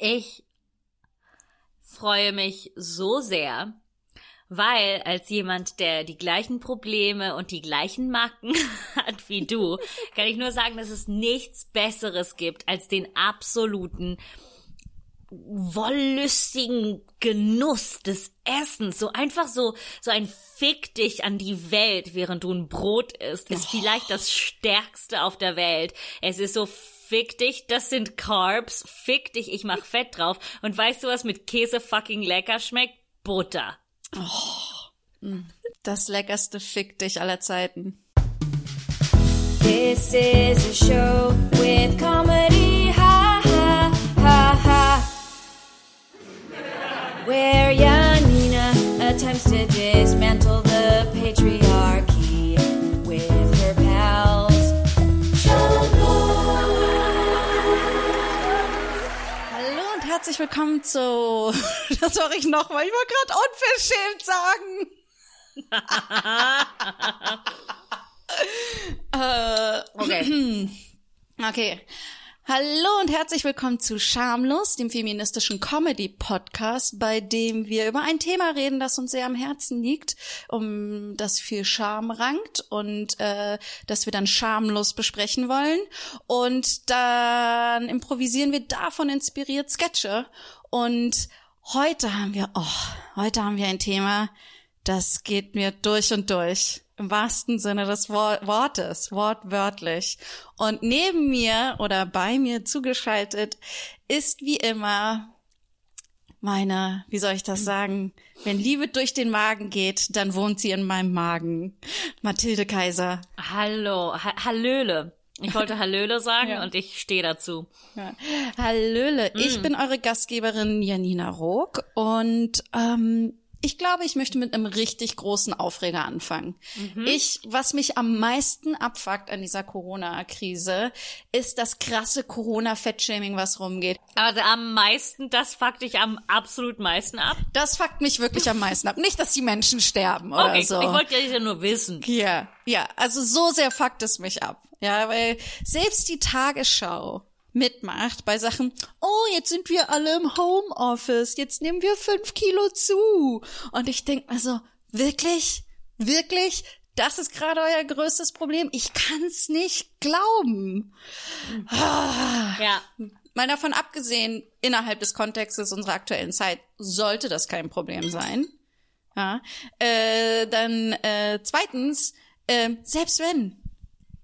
Ich freue mich so sehr, weil als jemand, der die gleichen Probleme und die gleichen Macken hat wie du, kann ich nur sagen, dass es nichts Besseres gibt als den absoluten wollüstigen Genuss des Essens, so einfach so, so ein Fick dich an die Welt, während du ein Brot isst, ist oh. vielleicht das stärkste auf der Welt. Es ist so fick dich, das sind Carbs, fick dich, ich mach Fett drauf. Und weißt du, was mit Käse fucking lecker schmeckt? Butter. Oh, das leckerste Fick dich aller Zeiten. This is a show with comedy, ha ha ha ha. Where Janina attempts to dismantle herzlich willkommen zu. Das mache ich nochmal. Ich wollte gerade unverschämt sagen. äh, okay. okay. Hallo und herzlich willkommen zu Schamlos, dem feministischen Comedy-Podcast, bei dem wir über ein Thema reden, das uns sehr am Herzen liegt, um das viel Scham rankt und äh, das wir dann schamlos besprechen wollen. Und dann improvisieren wir davon inspiriert Sketche. Und heute haben wir, oh, heute haben wir ein Thema, das geht mir durch und durch im wahrsten Sinne des Wortes, wortwörtlich. Und neben mir oder bei mir zugeschaltet ist wie immer meine, wie soll ich das sagen? Wenn Liebe durch den Magen geht, dann wohnt sie in meinem Magen. Mathilde Kaiser. Hallo, ha Hallöle. Ich wollte Hallöle sagen ja. und ich stehe dazu. Ja. Hallöle. Mm. Ich bin eure Gastgeberin Janina Rook und ähm, ich glaube, ich möchte mit einem richtig großen Aufreger anfangen. Mhm. Ich, was mich am meisten abfuckt an dieser Corona-Krise, ist das krasse Corona-Fettshaming, was rumgeht. Aber am meisten, das fuckt dich am absolut meisten ab? Das fuckt mich wirklich am meisten ab. Nicht, dass die Menschen sterben oder okay, so. Ich wollte ja nur wissen. Ja, ja. Also so sehr fuckt es mich ab. Ja, weil selbst die Tagesschau mitmacht bei Sachen, oh, jetzt sind wir alle im Homeoffice, jetzt nehmen wir fünf Kilo zu. Und ich denke also, wirklich? Wirklich? Das ist gerade euer größtes Problem? Ich kann's nicht glauben. Ja. Mal davon abgesehen, innerhalb des Kontextes unserer aktuellen Zeit sollte das kein Problem sein. Ja. Äh, dann äh, zweitens, äh, selbst wenn,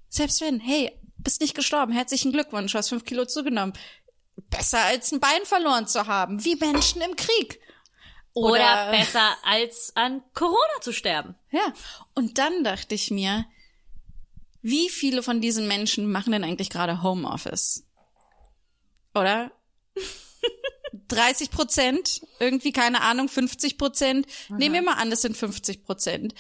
selbst wenn, hey, bist nicht gestorben. Herzlichen Glückwunsch, du hast fünf Kilo zugenommen. Besser als ein Bein verloren zu haben, wie Menschen im Krieg. Oder, Oder besser als an Corona zu sterben. Ja. Und dann dachte ich mir, wie viele von diesen Menschen machen denn eigentlich gerade Homeoffice? Oder? 30 Prozent, irgendwie keine Ahnung, 50 Prozent. Nehmen wir mal an, das sind 50 Prozent.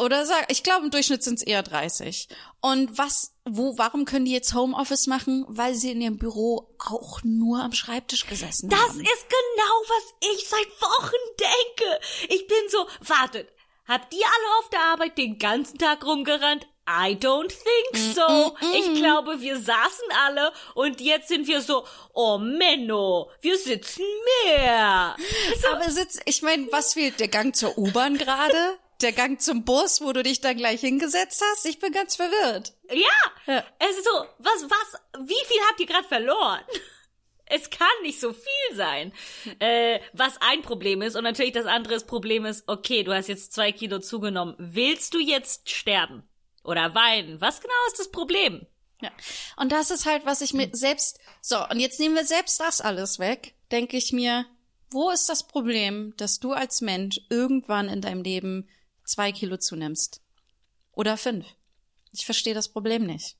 Oder sag, ich glaube im Durchschnitt sind es eher 30. Und was, wo, warum können die jetzt Homeoffice machen? Weil sie in ihrem Büro auch nur am Schreibtisch gesessen das haben. Das ist genau, was ich seit Wochen denke. Ich bin so, wartet, habt ihr alle auf der Arbeit den ganzen Tag rumgerannt? I don't think so. Mm, mm, mm. Ich glaube, wir saßen alle und jetzt sind wir so, oh Menno, wir sitzen mehr. So. Aber sitz, ich meine, was fehlt der Gang zur U-Bahn gerade? Der Gang zum Bus, wo du dich dann gleich hingesetzt hast? Ich bin ganz verwirrt. Ja, ja. es ist so, was, was, wie viel habt ihr gerade verloren? Es kann nicht so viel sein. Äh, was ein Problem ist. Und natürlich das andere Problem ist, okay, du hast jetzt zwei Kilo zugenommen. Willst du jetzt sterben? Oder weinen? Was genau ist das Problem? Ja. Und das ist halt, was ich mir selbst, so, und jetzt nehmen wir selbst das alles weg, denke ich mir, wo ist das Problem, dass du als Mensch irgendwann in deinem Leben zwei Kilo zunimmst. Oder fünf. Ich verstehe das Problem nicht.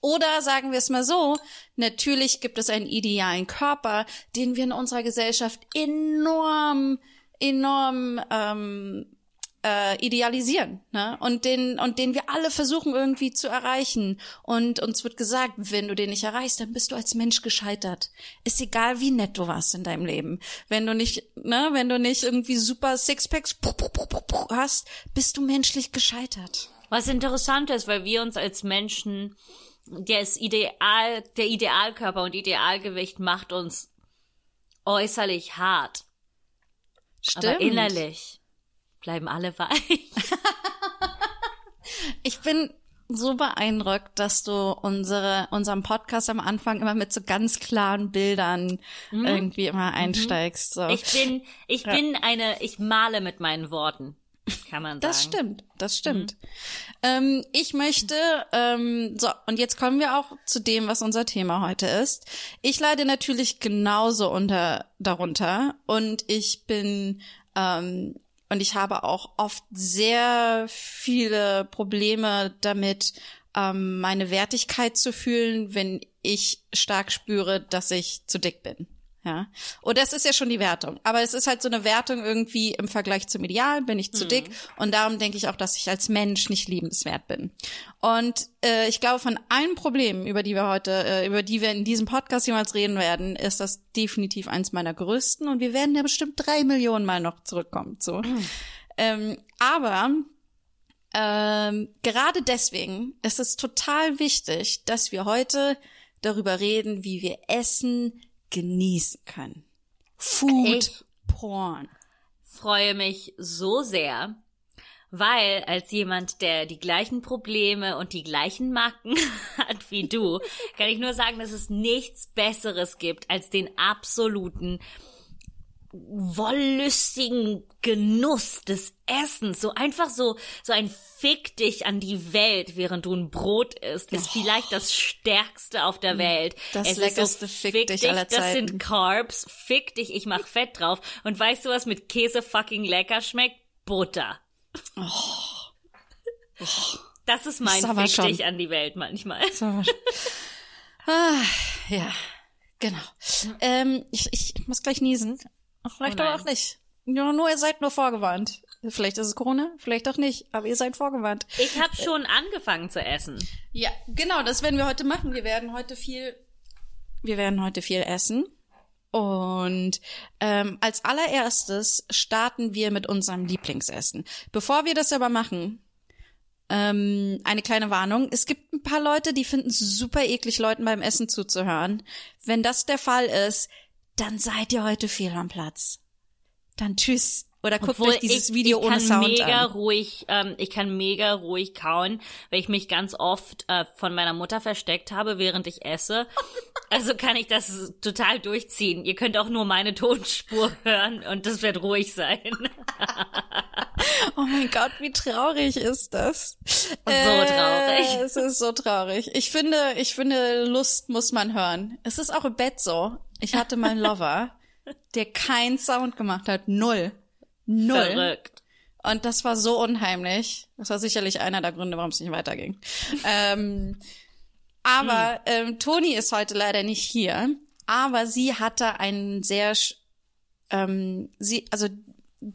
Oder sagen wir es mal so, natürlich gibt es einen idealen Körper, den wir in unserer Gesellschaft enorm, enorm ähm, äh, idealisieren, ne? Und den und den wir alle versuchen irgendwie zu erreichen. Und uns wird gesagt, wenn du den nicht erreichst, dann bist du als Mensch gescheitert. Ist egal, wie nett du warst in deinem Leben. Wenn du nicht, ne, wenn du nicht irgendwie super Sixpacks hast, bist du menschlich gescheitert. Was interessant ist, weil wir uns als Menschen das Ideal, der Idealkörper und Idealgewicht macht uns äußerlich hart, Stimmt. aber innerlich bleiben alle weich. Ich bin so beeindruckt, dass du unsere, unserem Podcast am Anfang immer mit so ganz klaren Bildern irgendwie immer einsteigst. So. Mhm. Ich bin, ich bin eine, ich male mit meinen Worten, kann man sagen. Das stimmt, das stimmt. Ähm, ich möchte, ähm, so, und jetzt kommen wir auch zu dem, was unser Thema heute ist. Ich leide natürlich genauso unter, darunter und ich bin, ähm, und ich habe auch oft sehr viele Probleme damit, ähm, meine Wertigkeit zu fühlen, wenn ich stark spüre, dass ich zu dick bin. Ja. Und das ist ja schon die Wertung. Aber es ist halt so eine Wertung irgendwie im Vergleich zum Ideal, bin ich zu dick. Und darum denke ich auch, dass ich als Mensch nicht liebenswert bin. Und äh, ich glaube, von allen Problemen, über die wir heute, äh, über die wir in diesem Podcast jemals reden werden, ist das definitiv eins meiner größten. Und wir werden ja bestimmt drei Millionen Mal noch zurückkommen zu. ähm, aber ähm, gerade deswegen ist es total wichtig, dass wir heute darüber reden, wie wir Essen genießen können. Food Ich- Porn. freue mich so sehr, weil als jemand, der die gleichen Probleme und die gleichen Macken hat wie du, kann ich nur sagen, dass es nichts Besseres gibt als den absoluten wollüstigen Genuss des Essens. So einfach so, so ein Fick dich an die Welt, während du ein Brot isst, ist vielleicht das stärkste auf der Welt. Oh. Das es leckerste ist so, Fick dich aller Das sind Zeiten. Carbs. Fick dich, ich mach Fett drauf. Und weißt du, was mit Käse fucking lecker schmeckt? Butter. Das ist mein Das Fick schon. dich an die Welt manchmal. ah, ja, genau. Ähm, ich, ich muss gleich niesen. Vielleicht Oh aber auch nicht. Ja, nur ihr seid nur vorgewarnt. Vielleicht ist es Corona, vielleicht auch nicht, aber ihr seid vorgewarnt. Ich habe schon angefangen zu essen. Ja, genau, das werden wir heute machen. Wir werden heute viel, wir werden heute viel essen. Und ähm, als allererstes starten wir mit unserem Lieblingsessen. Bevor wir das aber machen, ähm, eine kleine Warnung. Es gibt ein paar Leute, die finden es super eklig, Leuten beim Essen zuzuhören. Wenn das der Fall ist, dann seid ihr heute fehl am Platz. Dann tschüss. Oder guckt euch dieses ich, Video ich ohne kann Sound mega an. ruhig, ähm, ich kann mega ruhig kauen, weil ich mich ganz oft äh, von meiner Mutter versteckt habe, während ich esse. Also kann ich das total durchziehen. Ihr könnt auch nur meine Tonspur hören und das wird ruhig sein. Oh mein Gott, wie traurig ist das? So traurig. Es ist so traurig. Ich finde, ich finde, Lust muss man hören. Es ist auch im Bett so. Ich hatte meinen Lover, der keinen Sound gemacht hat. Null. Null. Verrückt. Und das war so unheimlich. Das war sicherlich einer der Gründe, warum es nicht weiterging. ähm, aber ähm, Toni ist heute leider nicht hier. Aber sie hatte einen sehr, ähm, sie, also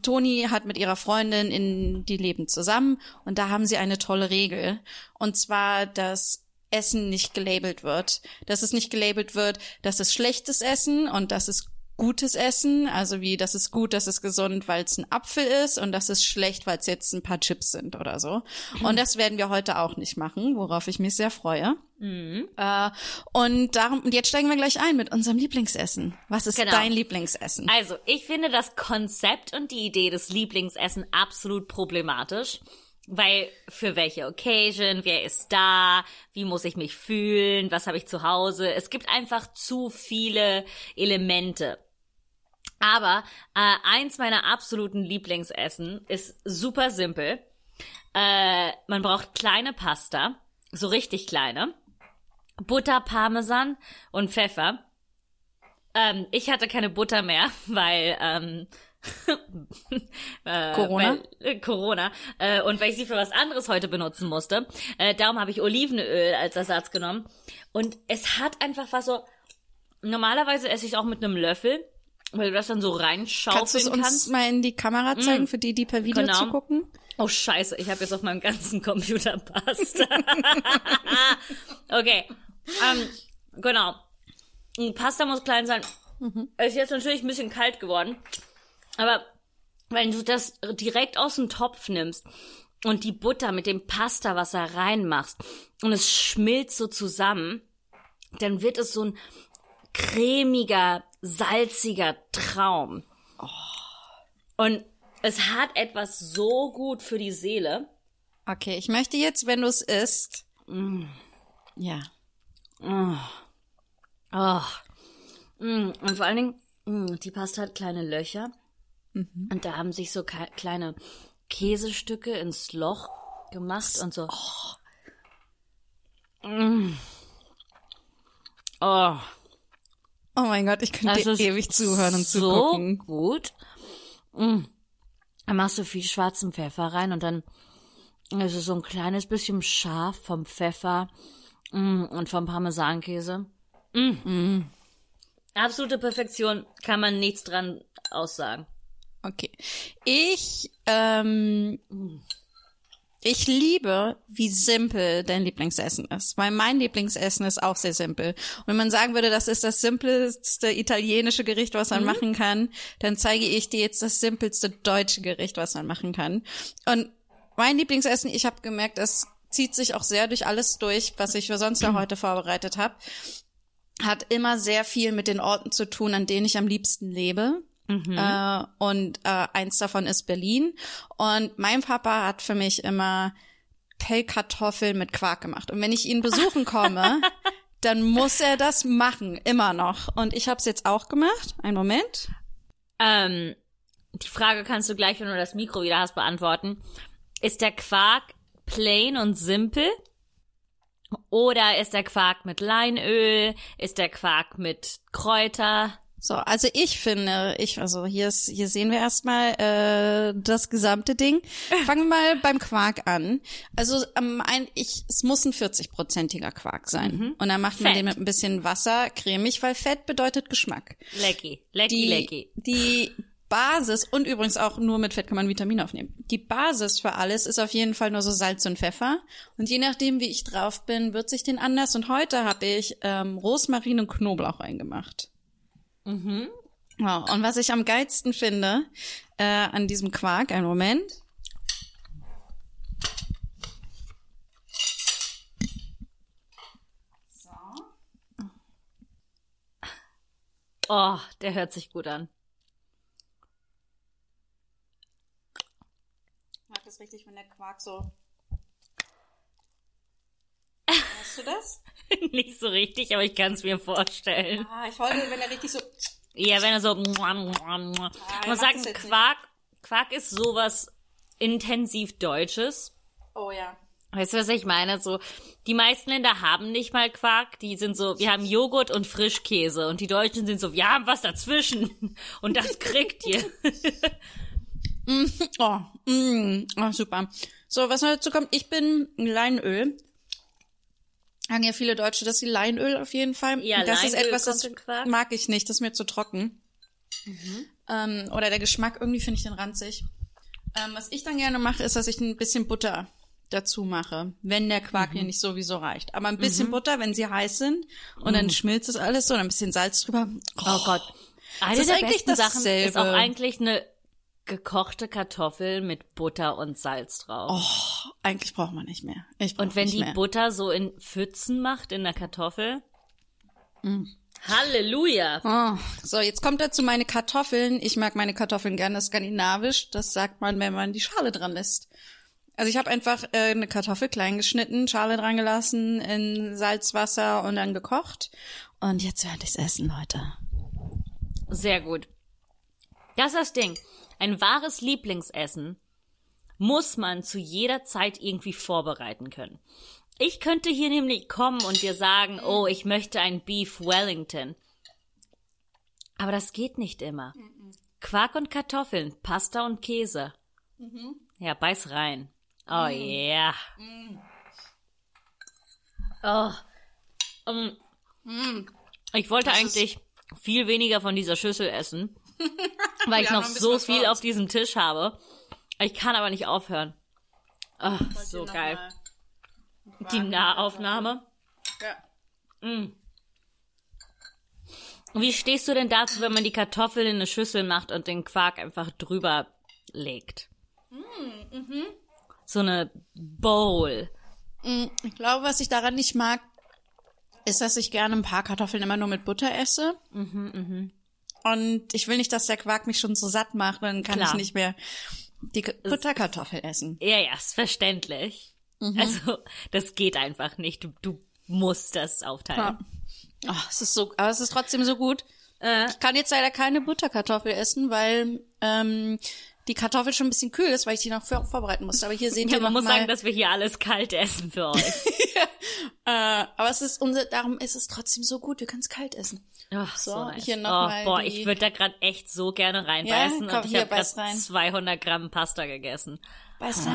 Toni hat mit ihrer Freundin in die leben zusammen und da haben sie eine tolle Regel und zwar, dass Essen nicht gelabelt wird, dass es nicht gelabelt wird, das ist schlechtes Essen und das ist gutes Essen, also wie das ist gut, das ist gesund, weil es ein Apfel ist und das ist schlecht, weil es jetzt ein paar Chips sind oder so. Und das werden wir heute auch nicht machen, worauf ich mich sehr freue. Äh, und darum, und jetzt steigen wir gleich ein mit unserem Lieblingsessen. Was ist Genau. dein Lieblingsessen? Also, ich finde das Konzept und die Idee des Lieblingsessen absolut problematisch. Weil für welche Occasion, wer ist da, wie muss ich mich fühlen, was habe ich zu Hause. Es gibt einfach zu viele Elemente. Aber äh, eins meiner absoluten Lieblingsessen ist super simpel. Äh, man braucht kleine Pasta, so richtig kleine, Butter, Parmesan und Pfeffer. Ähm, ich hatte keine Butter mehr, weil ähm, äh, Corona? Weil, äh, Corona. Äh, und weil ich sie für was anderes heute benutzen musste. Äh, darum habe ich Olivenöl als Ersatz genommen. Und es hat einfach was so. Normalerweise esse ich auch mit einem Löffel, weil du das dann so Kannst du reinschaufeln es uns kannst. mal in die Kamera zeigen, für die, die per Video Genau. zugucken? Oh scheiße, ich habe jetzt auf meinem ganzen Computer Pasta. okay. Ähm, genau. Pasta muss klein sein. Ist jetzt natürlich ein bisschen kalt geworden. Aber wenn du das direkt aus dem Topf nimmst und die Butter mit dem Pastawasser reinmachst und es schmilzt so zusammen, dann wird es so ein cremiger salziger Traum. Und es hat etwas so gut für die Seele. Okay, ich möchte jetzt, wenn du es isst. Ja. Oh. Mm, Und vor allen Dingen, mm, die Pasta hat kleine Löcher. Und da haben sich so kleine Käsestücke ins Loch gemacht und so. Mm. Oh, Oh mein Gott, ich könnte das dir ewig zuhören und so zugucken. gut. Mm. Dann machst du viel schwarzen Pfeffer rein und dann ist es so ein kleines bisschen scharf vom Pfeffer mm, und vom Parmesankäse. Mm. Absolute Perfektion, kann man nichts dran aussagen. Okay. Ich, ähm, ich liebe, wie simpel dein Lieblingsessen ist, weil mein Lieblingsessen ist auch sehr simpel. Und wenn man sagen würde, das ist das simpelste italienische Gericht, was man machen kann, dann zeige ich dir jetzt das simpelste deutsche Gericht, was man machen kann. Und mein Lieblingsessen, ich habe gemerkt, es zieht sich auch sehr durch alles durch, was ich für sonst noch heute vorbereitet habe, hat immer sehr viel mit den Orten zu tun, an denen ich am liebsten lebe. Äh, und äh, eins davon ist Berlin. Und mein Papa hat für mich immer Pellkartoffeln mit Quark gemacht. Und wenn ich ihn besuchen komme, dann muss er das machen, immer noch. Und ich habe es jetzt auch gemacht. Einen Moment. Ähm, die Frage kannst du gleich, wenn du das Mikro wieder hast, beantworten. Ist der Quark plain und simpel? Oder ist der Quark mit Leinöl? Ist der Quark mit Kräuter? So, also ich finde, ich, also hier ist, hier sehen wir erstmal äh, das gesamte Ding. Fangen wir mal beim Quark an. Also ähm, ein, ich, es muss ein 40-prozentiger Quark sein. Und dann macht man Fett. den mit ein bisschen Wasser cremig, weil Fett bedeutet Geschmack. Lecky, lecky, die, lecky. die Basis und übrigens auch nur mit Fett kann man Vitamine aufnehmen. Die Basis für alles ist auf jeden Fall nur so Salz und Pfeffer. Und je nachdem, wie ich drauf bin, wird sich den anders. Und heute habe ich ähm, Rosmarin und Knoblauch reingemacht. Mhm. Wow. Und was ich am geilsten finde äh, an diesem Quark, einen Moment. Oh, der hört sich gut an. Ich mag das richtig, wenn der Quark so. Hast du das? Nicht so richtig, aber ich kann es mir vorstellen. Ah, ich wollte, wenn er richtig so. Ja, wenn er so. Man mag sagt, das jetzt nicht. Quark, Quark ist sowas intensiv Deutsches. Oh ja. Weißt du, was ich meine? So, die meisten Länder haben nicht mal Quark. Die sind so, wir haben Joghurt und Frischkäse. Und die Deutschen sind so, wir haben was dazwischen. Und das kriegt ihr. Oh, mm, oh, super. So, was noch dazu kommt, ich bin Leinöl. Sagen ja viele Deutsche, dass sie Leinöl auf jeden Fall. Ja, das ist Leinöl etwas, kommt das mag ich nicht, das ist mir zu trocken. Mhm. Ähm, oder der Geschmack, irgendwie finde ich den ranzig. Ähm, was ich dann gerne mache, ist, dass ich ein bisschen Butter dazu mache, wenn der Quark Mhm. mir nicht sowieso reicht. Aber ein bisschen Butter, wenn sie heiß sind und dann schmilzt es alles so und ein bisschen Salz drüber. Mhm. Oh Gott. Eine ist der eigentlich besten Sachen dasselbe. ist auch eigentlich eine gekochte Kartoffel mit Butter und Salz drauf. Oh, eigentlich braucht man nicht mehr. Ich und wenn die mehr. Butter so in Pfützen macht in der Kartoffel. Mm. Halleluja. Oh, so, jetzt kommt dazu meine Kartoffeln. Ich mag meine Kartoffeln gerne skandinavisch. Das sagt man, wenn man die Schale dran lässt. Also ich habe einfach äh, eine Kartoffel klein geschnitten, Schale dran gelassen, in Salzwasser und dann gekocht. Und jetzt werde ich's essen, Leute. Sehr gut. Das ist das Ding. Ein wahres Lieblingsessen muss man zu jeder Zeit irgendwie vorbereiten können. Ich könnte hier nämlich kommen und dir sagen, oh, ich möchte ein Beef Wellington. Aber das geht nicht immer. Quark und Kartoffeln, Pasta und Käse. Ja, beiß rein. Oh yeah. Oh. Um, ich wollte eigentlich viel weniger von dieser Schüssel essen, weil ich noch so viel auf diesem Tisch habe. Ich kann aber nicht aufhören. Oh, so geil. Die Nahaufnahme. Ja. Wie stehst du denn dazu, wenn man die Kartoffeln in eine Schüssel macht und den Quark einfach drüber legt? So eine Bowl. Mm, Ich glaube, was ich daran nicht mag, ist, dass ich gerne ein paar Kartoffeln immer nur mit Butter esse. Und ich will nicht, dass der Quark mich schon so satt macht, dann kann Klar. ich nicht mehr die Butterkartoffel essen. Ja, ja, ist verständlich. Also, das geht einfach nicht. Du, du musst das aufteilen. Ja. Oh, es ist so, aber es ist trotzdem so gut. Äh, Ich kann jetzt leider keine Butterkartoffel essen, weil ähm, die Kartoffel schon ein bisschen kühl ist, weil ich die noch vor vorbereiten musste. Aber hier sehen ja, wir man muss mal, sagen, dass wir hier alles kalt essen für euch. äh, aber es ist unser, darum ist es trotzdem so gut. Wir können es kalt essen. Ach, So, so, nice. hier noch oh, mal boah, die- ich würde da gerade echt so gerne reinbeißen Ja, komm, und ich habe beiß gerade rein. 200 Gramm Pasta gegessen. Weißt du?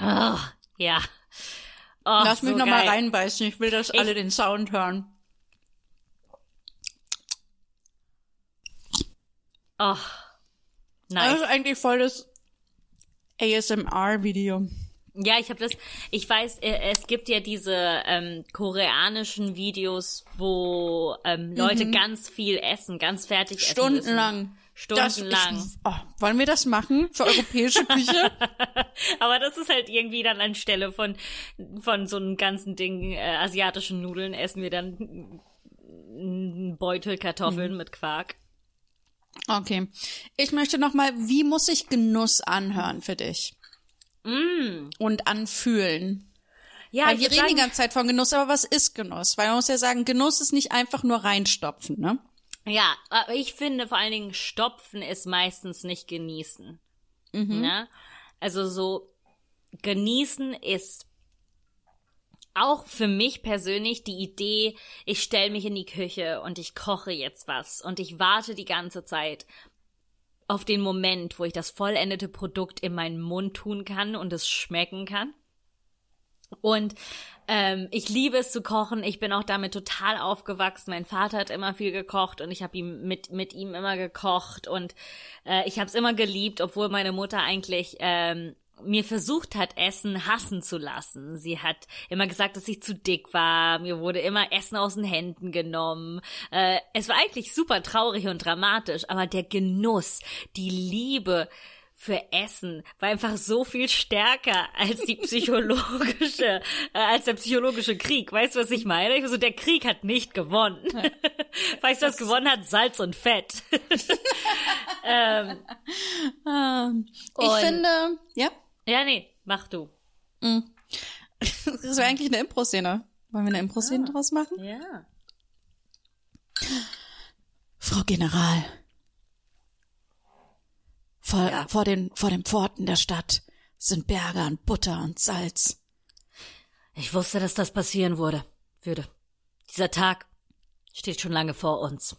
Oh, ja. Oh, Lass mich so noch mal geil. reinbeißen. Ich will, dass alle den Sound hören. Oh, Das nice. ist eigentlich voll das ASMR-Video. Ja, ich habe das. Ich weiß, äh, es gibt ja diese ähm, koreanischen Videos, wo ähm, Leute ganz viel essen, ganz fertig essen Stundenlang. müssen. Stundenlang. Ich, oh, wollen wir das machen für europäische Küche? Aber das ist halt irgendwie dann anstelle von von so einem ganzen Ding äh, asiatischen Nudeln essen wir dann einen Beutel Kartoffeln mit Quark. Okay. Ich möchte noch mal, wie muss sich Genuss anhören für dich? Und anfühlen? Ja, Weil wir reden die sagen, ganze Zeit von Genuss, aber was ist Genuss? Weil man muss ja sagen, Genuss ist nicht einfach nur reinstopfen, ne? Ja, aber ich finde vor allen Dingen Stopfen ist meistens nicht genießen. Ne? Also so genießen ist auch für mich persönlich die Idee, ich stelle mich in die Küche und ich koche jetzt was und ich warte die ganze Zeit auf den Moment, wo ich das vollendete Produkt in meinen Mund tun kann und es schmecken kann. Und ähm, ich liebe es zu kochen. Ich bin auch damit total aufgewachsen. Mein Vater hat immer viel gekocht und ich habe ihm mit mit ihm immer gekocht und äh, ich habe es immer geliebt, obwohl meine Mutter eigentlich ähm, mir versucht hat, Essen hassen zu lassen. Sie hat immer gesagt, dass ich zu dick war. Mir wurde immer Essen aus den Händen genommen. Äh, es war eigentlich super traurig und dramatisch, aber der Genuss, die Liebe für Essen war einfach so viel stärker als die psychologische, äh, als der psychologische Krieg. Weißt du, was ich meine? Ich so, der Krieg hat nicht gewonnen. weißt du, was gewonnen hat? Salz und Fett. Ähm, ich Und- finde, ja, ja, nee, mach du. das wäre eigentlich eine Impro-Szene. Wollen wir eine Impro-Szene draus machen? Ja. Frau General. Vor, Ja. vor, den, vor den Pforten der Stadt sind Berge an Butter und Salz. Ich wusste, dass das passieren wurde, würde. Dieser Tag steht schon lange vor uns.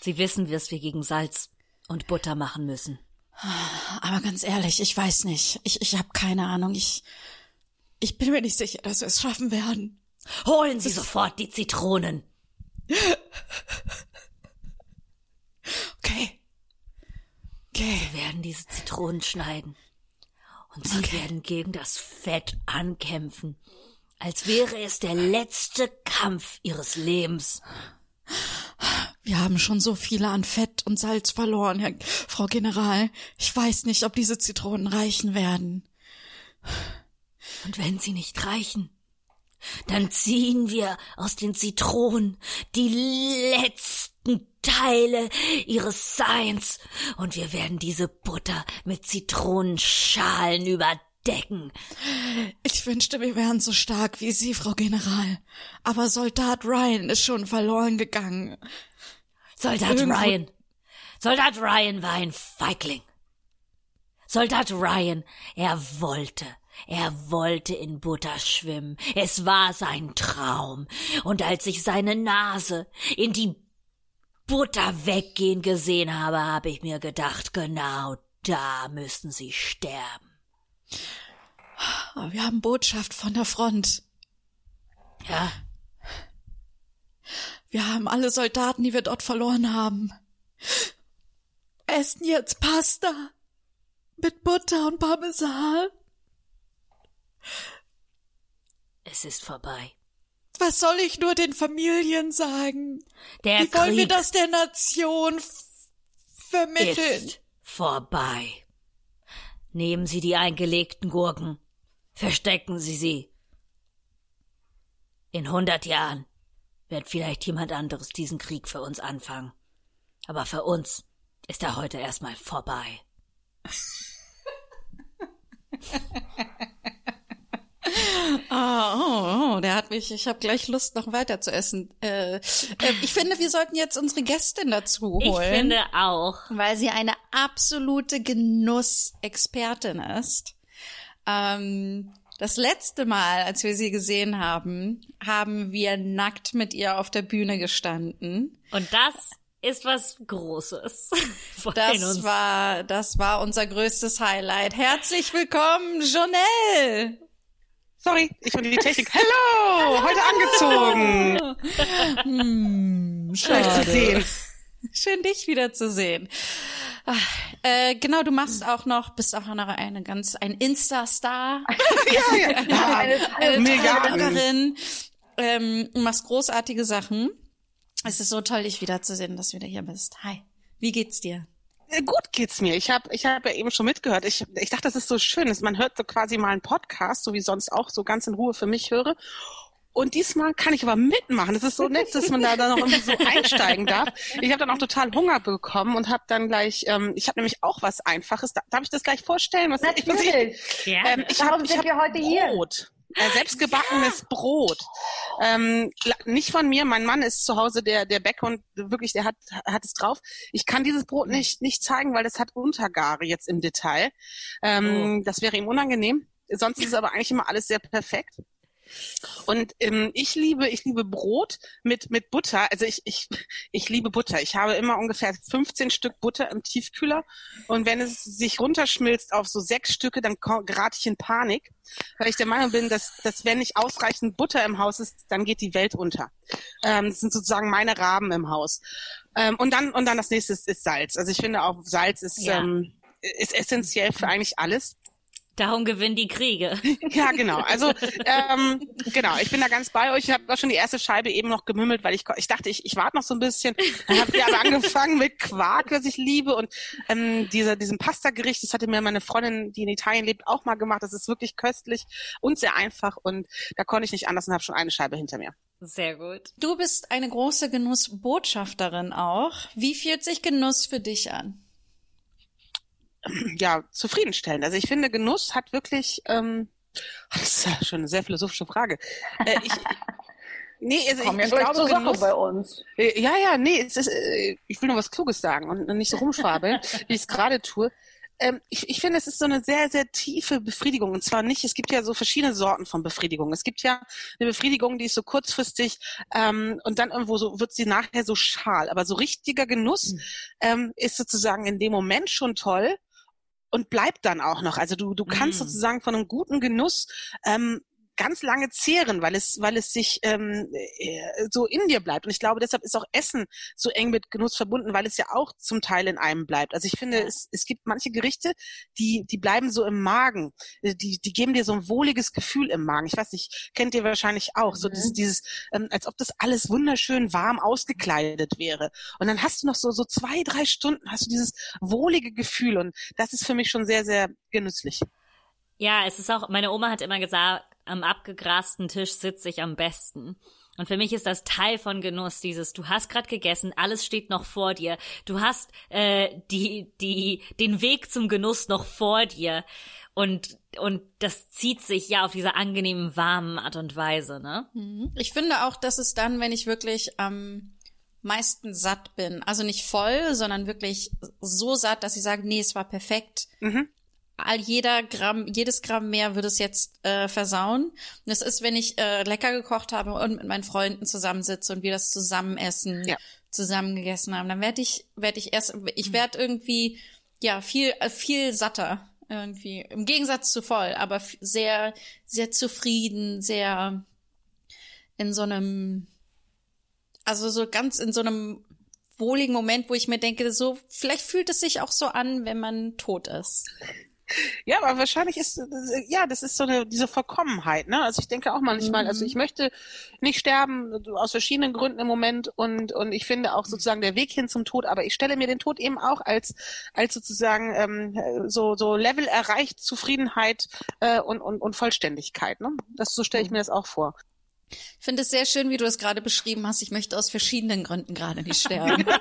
Sie wissen, was wir gegen Salz und Butter machen müssen. Aber ganz ehrlich, ich weiß nicht. Ich, ich habe keine Ahnung. Ich, ich bin mir nicht sicher, dass wir es schaffen werden. Holen Sie sofort die Zitronen. Okay. Okay. Wir werden diese Zitronen schneiden. Und Sie werden gegen das Fett ankämpfen, als wäre es der letzte Kampf Ihres Lebens. Wir haben schon so viele an Fett und Salz verloren, Herr, Frau General. Ich weiß nicht, ob diese Zitronen reichen werden. Und wenn sie nicht reichen, dann ziehen wir aus den Zitronen die letzten Teile ihres Seins und wir werden diese Butter mit Zitronenschalen überdecken. Ich wünschte, wir wären so stark wie Sie, Frau General. Aber Soldat Ryan ist schon verloren gegangen. Soldat Irgendwo- Ryan. Soldat Ryan war ein Feigling. Soldat Ryan, er wollte, er wollte in Butter schwimmen. Es war sein Traum. Und als ich seine Nase in die Butter weggehen gesehen habe, habe ich mir gedacht, genau da müssen sie sterben. Wir haben Botschaft von der Front. Ja, Wir haben alle Soldaten, die wir dort verloren haben. Essen jetzt Pasta mit Butter und Parmesan. Es ist vorbei. Was soll ich nur den Familien sagen? Der Wie wollen wir Krieg das der Nation vermitteln? ist vorbei. Nehmen Sie die eingelegten Gurken. Verstecken Sie sie. In hundert Jahren wird vielleicht jemand anderes diesen Krieg für uns anfangen. Aber für uns ist er heute erstmal vorbei. Oh, oh, oh, der hat mich, ich habe gleich Lust, noch weiter zu essen. Äh, äh, ich finde, wir sollten jetzt unsere Gästin dazu holen. Ich finde auch. Weil sie eine absolute Genussexpertin ist. Ähm, das letzte Mal, als wir sie gesehen haben, haben wir nackt mit ihr auf der Bühne gestanden. Und das ist was Großes. Das war, das war unser größtes Highlight. Herzlich willkommen, Jonelle! Sorry, ich bin die Technik. Hello, heute angezogen. Hm, Schön zu sehen. Schön, dich wiederzusehen. Ach, äh, genau, du machst auch noch, bist auch noch eine ganz, ein Insta-Star. Ja, ja, ja. eine Milliarden. Bloggerin, ähm, du machst großartige Sachen. Es ist so toll, dich wiederzusehen, dass du wieder hier bist. Hi, wie geht's dir? Äh, Gut geht's mir. Ich habe ich hab ja eben schon mitgehört. Ich, ich dachte, das ist so schön. dass Man hört so quasi mal einen Podcast, so wie sonst auch, so ganz in Ruhe für mich höre. Und diesmal kann ich aber mitmachen. Das ist so nett, dass man da dann noch irgendwie so einsteigen darf. Ich habe dann auch total Hunger bekommen und habe dann gleich, ähm, ich habe nämlich auch was Einfaches. Da, darf ich das gleich vorstellen? Was, ich, was ich, Natürlich. Ähm, ich Darum habe ich sind hab wir heute hier. Äh, selbstgebackenes Brot. Ähm, nicht von mir, mein Mann ist zu Hause der, der Bäcker und wirklich, der hat, hat es drauf. Ich kann dieses Brot nicht, nicht zeigen, weil das hat Untergare jetzt im Detail. Ähm, Das wäre ihm unangenehm. Sonst ist es aber eigentlich immer alles sehr perfekt. Und ähm, ich liebe, ich liebe Brot mit mit Butter. Also ich ich ich liebe Butter. Ich habe immer ungefähr 15 Stück Butter im Tiefkühler und wenn es sich runterschmilzt auf so sechs Stücke, dann gerate ich in Panik, weil ich der Meinung bin, dass dass wenn nicht ausreichend Butter im Haus ist, dann geht die Welt unter. Ähm, das sind sozusagen meine Raben im Haus. Ähm, und dann und dann das nächste ist, ist Salz. Also ich finde auch Salz ist Ja. ähm, ist essentiell für eigentlich alles. Darum gewinnen die Kriege. Ja, genau. Also ähm, genau, ich bin da ganz bei euch. Ich habe auch schon die erste Scheibe eben noch gemümmelt, weil ich ich dachte, ich, ich warte noch so ein bisschen. Dann habt ihr aber angefangen mit Quark, was ich liebe und ähm, dieser diesem Pasta-Gericht. Das hatte mir meine Freundin, die in Italien lebt, auch mal gemacht. Das ist wirklich köstlich und sehr einfach und da konnte ich nicht anders und habe schon eine Scheibe hinter mir. Sehr gut. Du bist eine große Genussbotschafterin auch. Wie fühlt sich Genuss für dich an? Ja, zufriedenstellend. Also ich finde, Genuss hat wirklich, ähm, das ist ja schon eine sehr philosophische Frage. Äh, ich, nee, also Kommen ich, ich glaube, zur Sache Genuss, bei uns. Äh, Ja, ja, nee, es ist, äh, ich will nur was Kluges sagen und nicht so rumschwabeln, wie ich es gerade tue. Ähm, ich, ich finde, es ist so eine sehr, sehr tiefe Befriedigung. Und zwar nicht, es gibt ja so verschiedene Sorten von Befriedigung. Es gibt ja eine Befriedigung, die ist so kurzfristig ähm, und dann irgendwo so wird sie nachher so schal. Aber so richtiger Genuss ähm, ist sozusagen in dem Moment schon toll und bleibt dann auch noch. Also du, du kannst Mm. sozusagen von einem guten Genuss ähm, ganz lange zehren, weil es, weil es sich ähm, äh, so in dir bleibt. Und ich glaube, deshalb ist auch Essen so eng mit Genuss verbunden, weil es ja auch zum Teil in einem bleibt. Also ich finde, es, es gibt manche Gerichte, die, die bleiben so im Magen. Äh, Die, die geben dir so ein wohliges Gefühl im Magen. Ich weiß nicht, kennt ihr wahrscheinlich auch. So Mhm. dieses, dieses ähm, als ob das alles wunderschön warm ausgekleidet wäre. Und dann hast du noch so, so zwei, drei Stunden hast du dieses wohlige Gefühl. Und das ist für mich schon sehr, sehr genüsslich. Ja, es ist auch, meine Oma hat immer gesagt, am abgegrasten Tisch sitze ich am besten. Und für mich ist das Teil von Genuss, dieses, du hast gerade gegessen, alles steht noch vor dir. Du hast äh, die, die, den Weg zum Genuss noch vor dir. Und, und das zieht sich ja auf diese angenehmen, warmen Art und Weise, ne? Mhm. Ich finde auch, dass es dann, wenn ich wirklich am meisten satt bin, also nicht voll, sondern wirklich so satt, dass ich sage, nee, es war perfekt. Mhm. All jeder Gramm, jedes Gramm mehr würde es jetzt äh, versauen. Das ist, wenn ich äh, lecker gekocht habe und mit meinen Freunden zusammensitze und wir das zusammen essen, Ja. zusammen gegessen haben, dann werde ich, werde ich erst, ich werde irgendwie ja viel, äh, viel satter irgendwie im Gegensatz zu voll, aber sehr, sehr zufrieden, sehr in so einem, also so ganz in so einem wohligen Moment, wo ich mir denke, so vielleicht fühlt es sich auch so an, wenn man tot ist. Ja, aber wahrscheinlich ist, ja, das ist so eine, diese Vollkommenheit, ne? Also ich denke auch manchmal, also ich möchte nicht sterben, aus verschiedenen Gründen im Moment und, und ich finde auch sozusagen der Weg hin zum Tod, aber ich stelle mir den Tod eben auch als, als sozusagen, ähm, so, so Level erreicht, Zufriedenheit, äh, und, und, und Vollständigkeit, ne? Das, so stelle ich mir das auch vor. Ich finde es sehr schön, wie du es gerade beschrieben hast. Ich möchte aus verschiedenen Gründen gerade nicht sterben.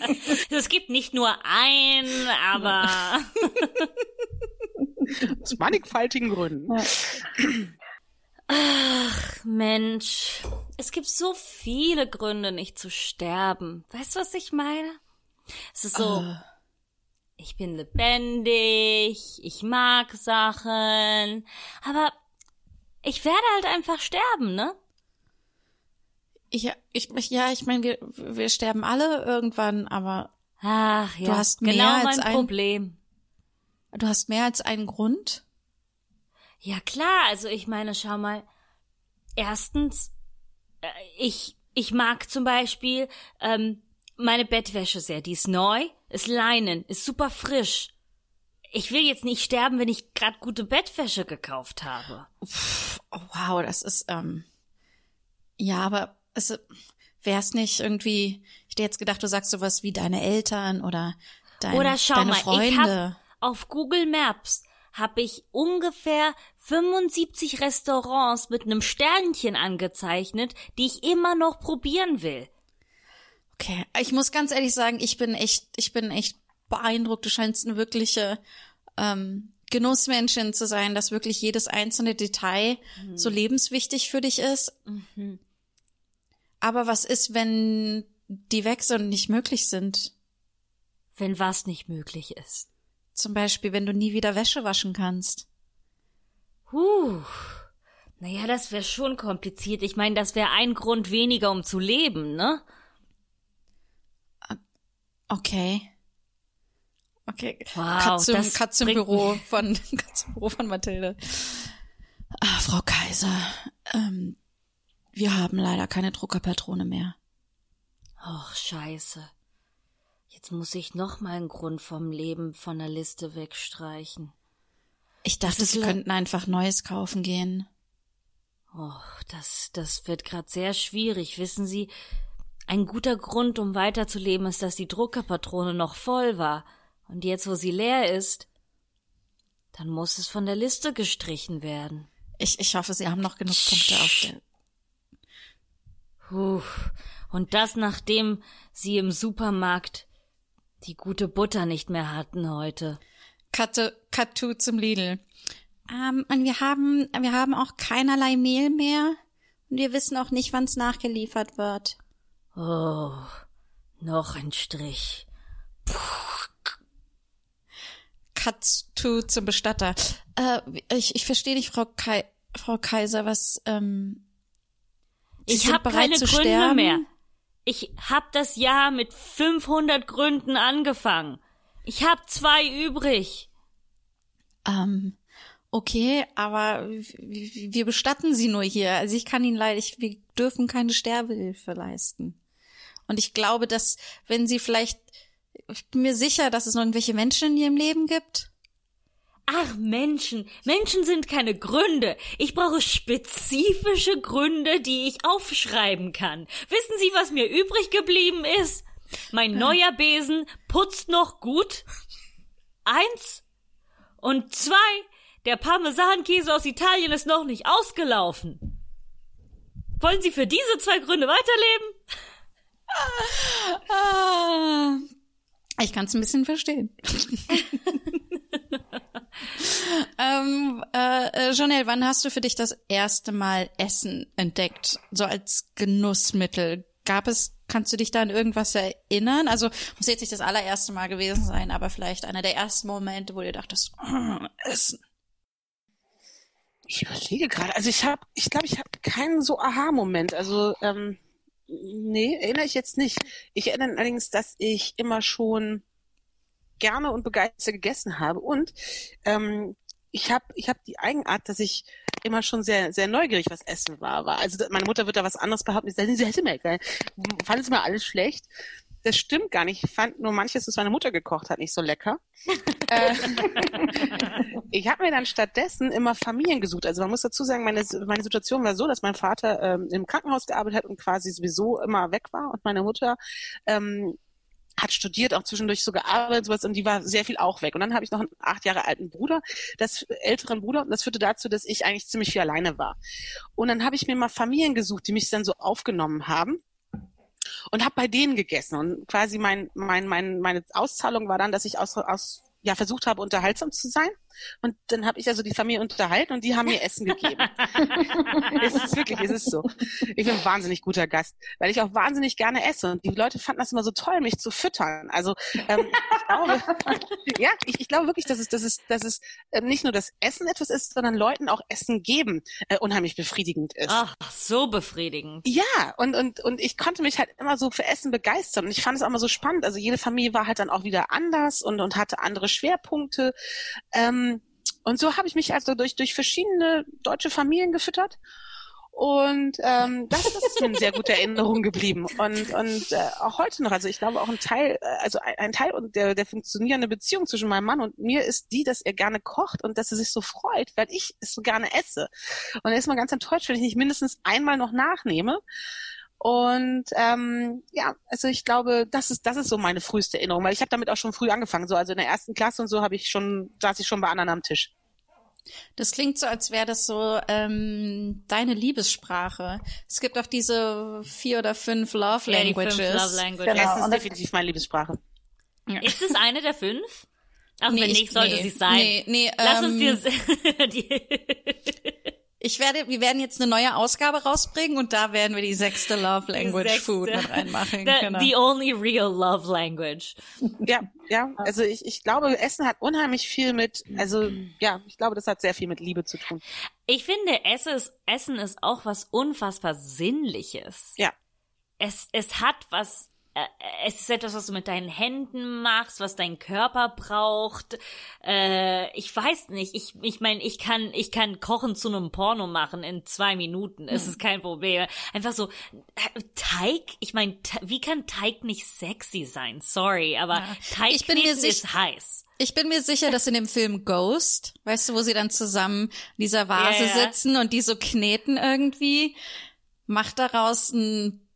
Es gibt nicht nur einen, aber Aus mannigfaltigen Gründen. Mensch, es gibt so viele Gründe, nicht zu sterben. Weißt du, was ich meine? Es ist so, ich bin lebendig, ich mag Sachen, aber ich werde halt einfach sterben, ne? Ich, ich, ja, ich meine, wir, wir sterben alle irgendwann, aber Ach ja, Du hast mehr genau als mein ein- Problem. du hast mehr als einen Grund. Ja klar, also ich meine, schau mal. Erstens, äh, ich ich mag zum Beispiel ähm, meine Bettwäsche sehr. Die ist neu, ist Leinen, ist super frisch. Ich will jetzt nicht sterben, wenn ich gerade gute Bettwäsche gekauft habe. Oh, wow, das ist, ähm, ja, aber es wär's nicht irgendwie, ich hätte jetzt gedacht, du sagst sowas wie deine Eltern oder dein, Oder schau deine mal, ich Freunde. hab auf Google Maps habe ich ungefähr 75 Restaurants mit einem Sternchen angezeichnet, die ich immer noch probieren will. Okay, ich muss ganz ehrlich sagen, ich bin echt, ich bin echt beeindruckt. Du scheinst eine wirkliche ähm, Genussmenschin zu sein, dass wirklich jedes einzelne Detail so lebenswichtig für dich ist. Aber was ist, wenn die und nicht möglich sind? Wenn was nicht möglich ist. Zum Beispiel, wenn du nie wieder Wäsche waschen kannst. Huh. Naja, das wäre schon kompliziert. Ich meine, das wäre ein Grund weniger, um zu leben, ne? Okay. Okay. Wow, zum, das zum bringt Büro von, Cut zum Büro von Mathilde. Ah, Frau Kaiser, ähm, wir haben leider keine Druckerpatrone mehr. Och, scheiße. Jetzt muss ich noch mal einen Grund vom Leben von der Liste wegstreichen. Ich dachte, Sie könnten einfach Neues kaufen gehen. Och, das, das wird grad sehr schwierig. Wissen Sie, ein guter Grund, um weiterzuleben, ist, dass die Druckerpatrone noch voll war. Und jetzt, wo sie leer ist, dann muss es von der Liste gestrichen werden. Ich, ich hoffe, Sie haben noch genug Punkte auf der. Puh. Und das nachdem sie im Supermarkt die gute Butter nicht mehr hatten heute. Cut to zum Lidl. Ähm, und wir haben, wir haben auch keinerlei Mehl mehr. Und wir wissen auch nicht, wann es nachgeliefert wird. Oh, noch ein Strich. Cut to zum Bestatter. Äh, ich, ich verstehe nicht, Frau, Kai, Frau Kaiser, was, ähm, Sie Ich habe bereit keine zu Gründe sterben? mehr. Ich hab das Jahr mit 500 Gründen angefangen. Ich hab zwei übrig. Ähm, okay, aber wir bestatten sie nur hier. Also ich kann Ihnen leider, ich, wir dürfen keine Sterbehilfe leisten. Und ich glaube, dass wenn Sie vielleicht, ich bin mir sicher, dass es noch irgendwelche Menschen in Ihrem Leben gibt. Ach Menschen, Menschen sind keine Gründe. Ich brauche spezifische Gründe, die ich aufschreiben kann. Wissen Sie, was mir übrig geblieben ist? Mein neuer Besen putzt noch gut. Eins. Und zwei, der Parmesankäse aus Italien ist noch nicht ausgelaufen. Wollen Sie für diese zwei Gründe weiterleben? Ah, ich kann es ein bisschen verstehen. ähm, äh, äh, Janelle, wann hast du für dich das erste Mal Essen entdeckt? So als Genussmittel? Gab es, kannst du dich da an irgendwas erinnern? Also muss jetzt nicht das allererste Mal gewesen sein, aber vielleicht einer der ersten Momente, wo du dachtest, "Mm, Essen. Ich überlege gerade. Also ich habe, ich glaube, ich habe keinen so Aha-Moment. Also ähm, nee, erinnere ich jetzt nicht. Ich erinnere allerdings, dass ich immer schon gerne und begeistert gegessen habe und ähm, ich habe ich habe die Eigenart, dass ich immer schon sehr sehr neugierig was Essen war. war. Also meine Mutter wird da was anderes behaupten. Sie hätte mir geil. Fand es immer alles schlecht. Das stimmt gar nicht. Ich fand nur manches, was meine Mutter gekocht hat, nicht so lecker. äh, ich habe mir dann stattdessen immer Familien gesucht. Also man muss dazu sagen, meine, meine Situation war so, dass mein Vater ähm, im Krankenhaus gearbeitet hat und quasi sowieso immer weg war und meine Mutter ähm, hat studiert, auch zwischendurch so gearbeitet sowas, und die war sehr viel auch weg. Und dann habe ich noch einen acht Jahre alten Bruder, das älteren Bruder, und das führte dazu, dass ich eigentlich ziemlich viel alleine war. Und dann habe ich mir mal Familien gesucht, die mich dann so aufgenommen haben und habe bei denen gegessen. Und quasi mein, mein, mein, meine Auszahlung war dann, dass ich aus, aus ja versucht habe, unterhaltsam zu sein. Und dann habe ich also die Familie unterhalten und die haben mir Essen gegeben. es ist wirklich, es ist so. Ich bin ein wahnsinnig guter Gast, weil ich auch wahnsinnig gerne esse. Und die Leute fanden das immer so toll, mich zu füttern. Also ähm, ich glaube, ja, ich, ich glaube wirklich, dass es, dass es, dass es äh, nicht nur das Essen etwas ist, sondern Leuten auch Essen geben äh, unheimlich befriedigend ist. Ach, so befriedigend. Ja, und, und, und ich konnte mich halt immer so für Essen begeistern. Und ich fand es auch immer so spannend. Also jede Familie war halt dann auch wieder anders und, und hatte andere Schwerpunkte. Ähm, und so habe ich mich also durch, durch verschiedene deutsche Familien gefüttert. Und ähm, das, ist mir eine sehr gute Erinnerung geblieben. Und, und äh, auch heute noch, also ich glaube auch ein Teil, äh, also ein, ein Teil der, der funktionierenden Beziehung zwischen meinem Mann und mir ist die, dass er gerne kocht und dass er sich so freut, weil ich es so gerne esse. Und er ist mal ganz enttäuscht, wenn ich nicht mindestens einmal noch nachnehme. Und ähm, ja, also ich glaube, das ist das ist so meine früheste Erinnerung, weil ich habe damit auch schon früh angefangen. So also in der ersten Klasse und so habe ich schon saß ich schon bei anderen am Tisch. Das klingt so, als wäre das so ähm, deine Liebessprache. Es gibt auch diese vier oder fünf Love Ja, die Languages. fünf Love Languages. Ja, es ist das- definitiv meine Liebessprache. Ist es eine der fünf? Auch Nee, wenn ich- nicht, sollte nee, sie sein. nee, nee, Lass uns ähm, dir die, Ich werde, wir werden jetzt eine neue Ausgabe rausbringen und da werden wir die sechste Love Language sechste. Food mit reinmachen. the, genau. the only real love language. Ja, ja. Also ich, ich glaube, Essen hat unheimlich viel mit, also ja, ich glaube, das hat sehr viel mit Liebe zu tun. Ich finde, Essen ist, Essen ist auch was unfassbar Sinnliches. Ja. Es, es hat was, es ist etwas, was du mit deinen Händen machst, was dein Körper braucht. Äh, ich weiß nicht, ich, ich meine, ich kann, ich kann Kochen zu einem Porno machen in zwei Minuten. Es Hm. ist kein Problem. Einfach so, äh, Teig, ich meine, wie kann Teig nicht sexy sein? Sorry, aber Teig Ich bin mir ist heiß. Ich bin mir sicher, dass in dem Film Ghost, weißt du, wo sie dann zusammen in dieser Vase Ja, ja. sitzen und die so kneten irgendwie, macht daraus einen